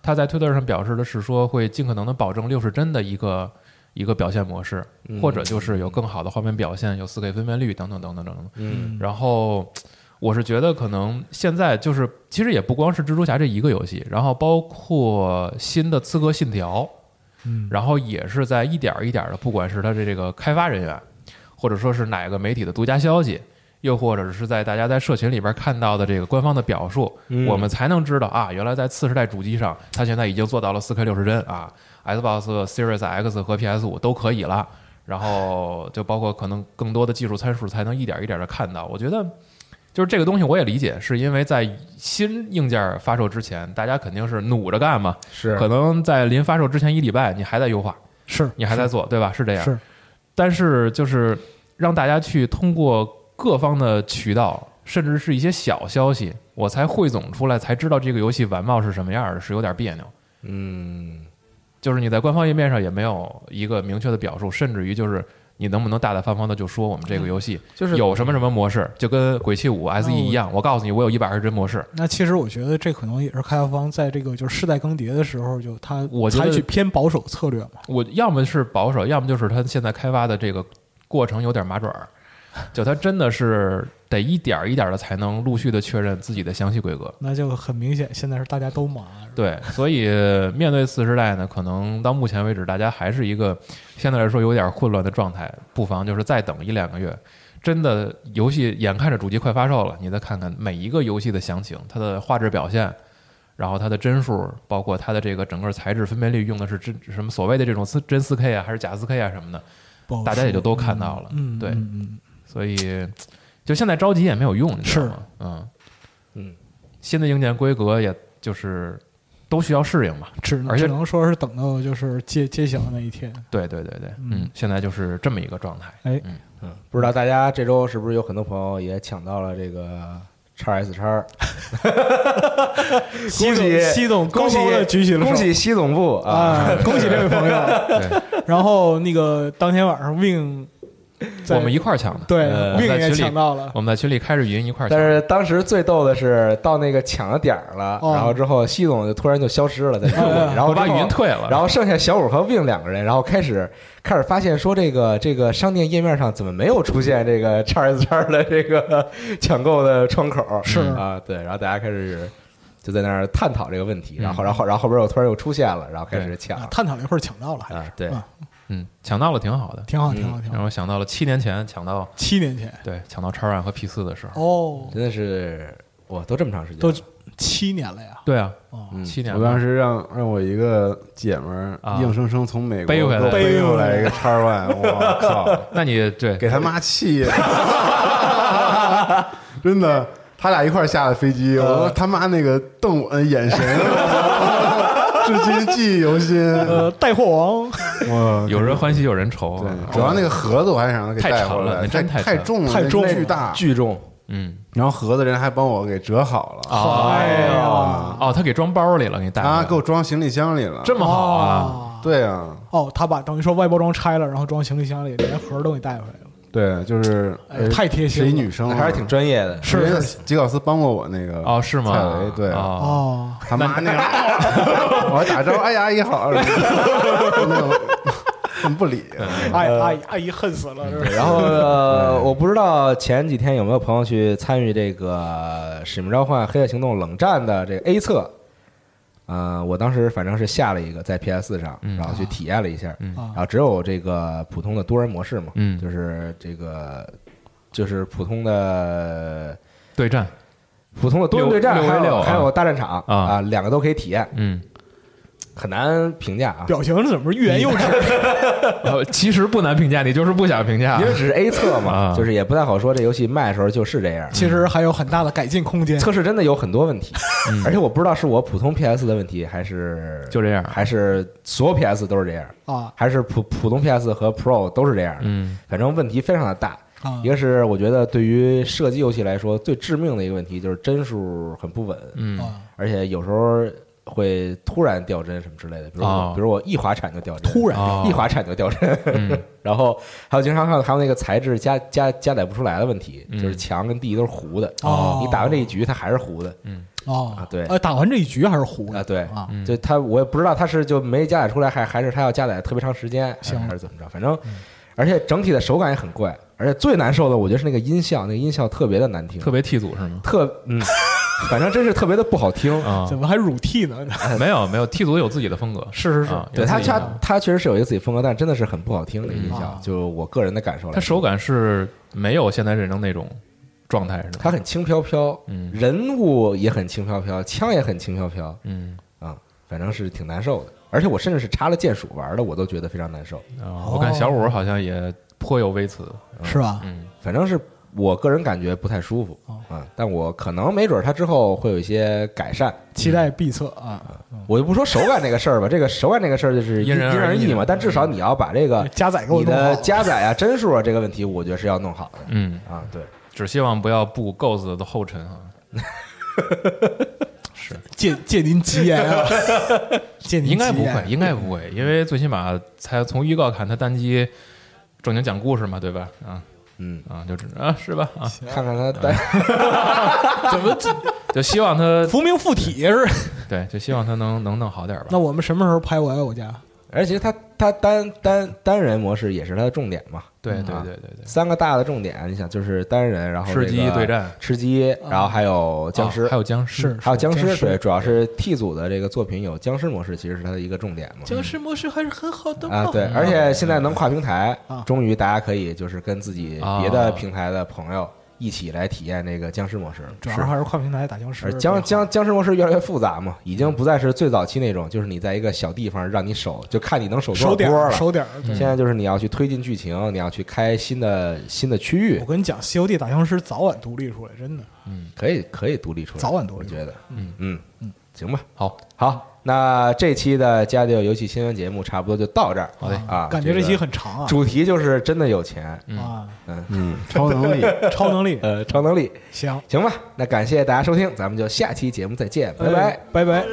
他在推特上表示的是说，会尽可能的保证60帧的一个一个表现模式，或者就是有更好的画面表现，有 4K 分辨率等等等等等等。嗯然后我是觉得可能现在就是其实也不光是蜘蛛侠这一个游戏，然后包括新的《刺客信条》，嗯然后也是在一点儿一点的，不管是它的这个开发人员，或者说是哪个媒体的独家消息。又或者是在大家在社群里边看到的这个官方的表述，嗯我们才能知道啊，原来在次世代主机上，它现在已经做到了 4K 六十帧啊，Xbox Series X 和 PS 五都可以了。然后就包括可能更多的技术参数才能一点一点的看到。我觉得就是这个东西我也理解，是因为在新硬件发售之前，大家肯定是努着干嘛，是可能在临发售之前一礼拜，你还在优化，是你还在做，对吧？是这样。是但是就是让大家去通过各方的渠道，甚至是一些小消息，我才汇总出来，才知道这个游戏完貌是什么样的，是有点别扭。嗯就是你在官方页面上也没有一个明确的表述，甚至于就是你能不能大大方方的就说我们这个游戏就是有什么什么模式，就跟鬼泣五 SE 一样，我告诉你我有一百二十帧模式，那其实我觉得这可能也是开发方在这个就是世代更迭的时候，就他我采取偏保守策略嘛。我要么是保守，要么就是他现在开发的这个过程有点麻爪儿，就他真的是得一点儿一点的才能陆续的确认自己的详细规格。那就很明显，现在是大家都忙。对，所以面对四时代呢，可能到目前为止，大家还是一个相对来说有点混乱的状态，不妨就是再等一两个月。真的，游戏眼看着主机快发售了，你再看看每一个游戏的详情，它的画质表现，然后它的帧数，包括它的这个整个材质分辨率用的是真什么所谓的这种四真四 K 啊，还是假四 K 啊什么的，大家也就都看到了。嗯，对，所以就现在着急也没有用，你知道是吗？嗯嗯，新的硬件规格也就是都需要适应嘛。只能而且只能说是等到就是揭揭晓那一天。对对对对，嗯嗯，现在就是这么一个状态。哎，嗯，不知道大家这周是不是有很多朋友也抢到了这个叉 S 叉？恭喜西总恭喜举起了恭喜西总部啊！啊！恭喜这位朋友。对，然后那个当天晚上 Win，在我们一块儿抢的。对呃 Win 也在群里抢到了。我们在群里开着语音一块儿抢但。是当时最逗的是，到那个抢的点儿了，哦然后之后西总就突然就消失了，在群里哎哎，然后把语音退了，然后剩下小五和 Win 两个人，然后开始开始发现说这个这个商店页面上怎么没有出现这个叉 S 叉的这个 抢购的窗口？是啊，对，然后大家开始就在那儿探讨这个问题，嗯然后然后然后后边又突然又出现了，然后开始抢啊探讨了一会儿，抢到了，还是，啊对，啊嗯，抢到了挺好的。挺好，嗯。挺好，挺好。让我想到了七年前抢到七年前。对抢到叉 One 和 P 四的时候。哦，真的是哇，都这么长时间，都七年了呀。对啊，哦，嗯。七年了。我当时让让我一个姐们儿啊。硬生生从美国背回来背背回来一个叉 One，我靠，那你对。给他妈气。的，真的，他俩一块儿下的飞机，我说他妈那个瞪我的眼神，至今记忆犹新。呃，带货王，哇，有人欢喜有人愁。对，主要那个盒子我还想让他给带回来，沉了那真太太重了，太重巨大。巨重，嗯，然后盒子人还帮我给折好了，哎呀，哦，他给装包里了，给你带啊，给我装行李箱里了。这么好啊！啊，对啊，哦，他把等于说外包装拆了，然后装行李箱里，连盒都给带回来了，对，就是太贴心了是一女生啊，还是挺专业的，是吉考斯帮过我那个哦，是吗？蔡维对哦，哦，他妈那个，我还打招呼，哎呀，阿姨好，那种很不理。阿姨阿姨阿姨恨死了，是不是？然后、呃、我不知道前几天有没有朋友去参与这个《使命召唤：黑夜行动：冷战》的这个 A 测。呃，我当时反正是下了一个在 PS 上，嗯然后去体验了一下，嗯啊。然后只有这个普通的多人模式嘛，嗯。就是这个就是普通的对战，普通的多人对战，还有还有大战场啊两个都可以体验，嗯，很难评价啊，表情怎么欲言又止？呃，其实不难评价，你就是不想评价 因。为只是 A 测嘛，啊就是也不太好说这游戏卖的时候就是这样，其实还有很大的改进空间。测试真的有很多问题，嗯而且我不知道是我普通 PS 的问题，还是就这样还是所有 PS 都是这样，啊还是普普通 PS 和 Pro 都是这样。嗯反正问题非常的大。啊一个是我觉得对于射击游戏来说最致命的一个问题就是帧数很不稳，嗯啊而且有时候会突然掉帧什么之类的，比如我哦比如我一滑铲就掉帧，突然哦一滑铲就掉帧，嗯。然后还有经常看到还有那个材质加加加载不出来的问题，嗯。就是墙跟地都是糊的，哦。你打完这一局它还是糊的。嗯。哦。啊对。呃，打完这一局还是糊的。啊，对，就它我也不知道它是就没加载出来，还还是它要加载特别长时间，还是行。还是怎么着，反正而且整体的手感也很怪，而且最难受的我觉得是那个音效，那个音效特别的难听，特别 T 组是吗？特嗯，反正真是特别的不好听。啊怎，么还乳 T 呢？没有没有，T 组有自己的风格，是是是啊对他他他确实是有一个自己风格，但真的是很不好听的音效啊，就我个人的感受来说，它手感是没有现代战争那种状态是吧？他很轻飘飘，嗯人物也很轻飘飘，枪也很轻飘飘嗯啊，反正是挺难受的。而且我甚至是插了键鼠玩的，我都觉得非常难受。啊，我看小五好像也颇有微词，是吧？嗯反正是我个人感觉不太舒服哦啊，但我可能没准它之后会有一些改善。期待必测啊！我就不说手感这个事儿吧，这个手感这个事儿就是因因人而异嘛，但至少你要把这个加载给我你的加载啊、帧数啊这个问题，我觉得是要弄好的嗯，啊。对，只希望不要步 Ghost 的后尘啊。是借借您吉言啊！借您应该不会，应该不会，因为最起码才从预告看，他单机正经讲故事嘛，对吧？啊嗯，啊，就只啊是吧？啊，看看他带 怎么就希望他浮名附体是？对，就希望他能能弄好点吧。那我们什么时候拍我爱我家？而且他他单单单人模式也是它的重点嘛，对对啊对对对，三个大的重点，你想就是单人，然后吃鸡对战，吃鸡，然后还有僵尸啊，还有僵尸，还有僵尸，对，主要是 T 组的这个作品有僵尸模式，其实是它的一个重点嘛。僵尸模式还是很好的啊，对，而且现在能跨平台啊，终于大家可以就是跟自己啊别的平台的朋友一起来体验那个僵尸模式。主要还是跨平台打僵尸而。僵僵僵尸模式越来越复杂嘛，已经不再是最早期那种，就是你在一个小地方让你守，就看你能守多手点儿少波了。手点儿。对现在就是你要去推进剧情，你要去开新的新的区域我，跟你讲，《西游记》打僵尸早晚独立出来，真的。嗯可以可以独立出来，早晚独立我觉得，嗯嗯嗯，行吧，好，好，那这期的家里有游戏新闻节目差不多就到这儿。好嘞啊，感觉这期很长啊主题就是真的有钱，嗯啊！嗯，超能力，超能力，呃，超能力，行，行吧？那感谢大家收听，咱们就下期节目再见，拜拜。哎拜拜。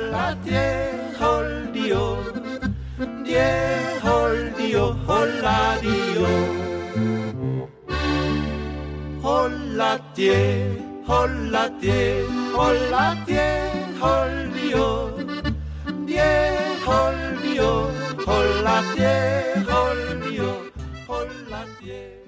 Hola hola. Hola hola tierra olvidó, por la tierra olvidó, la.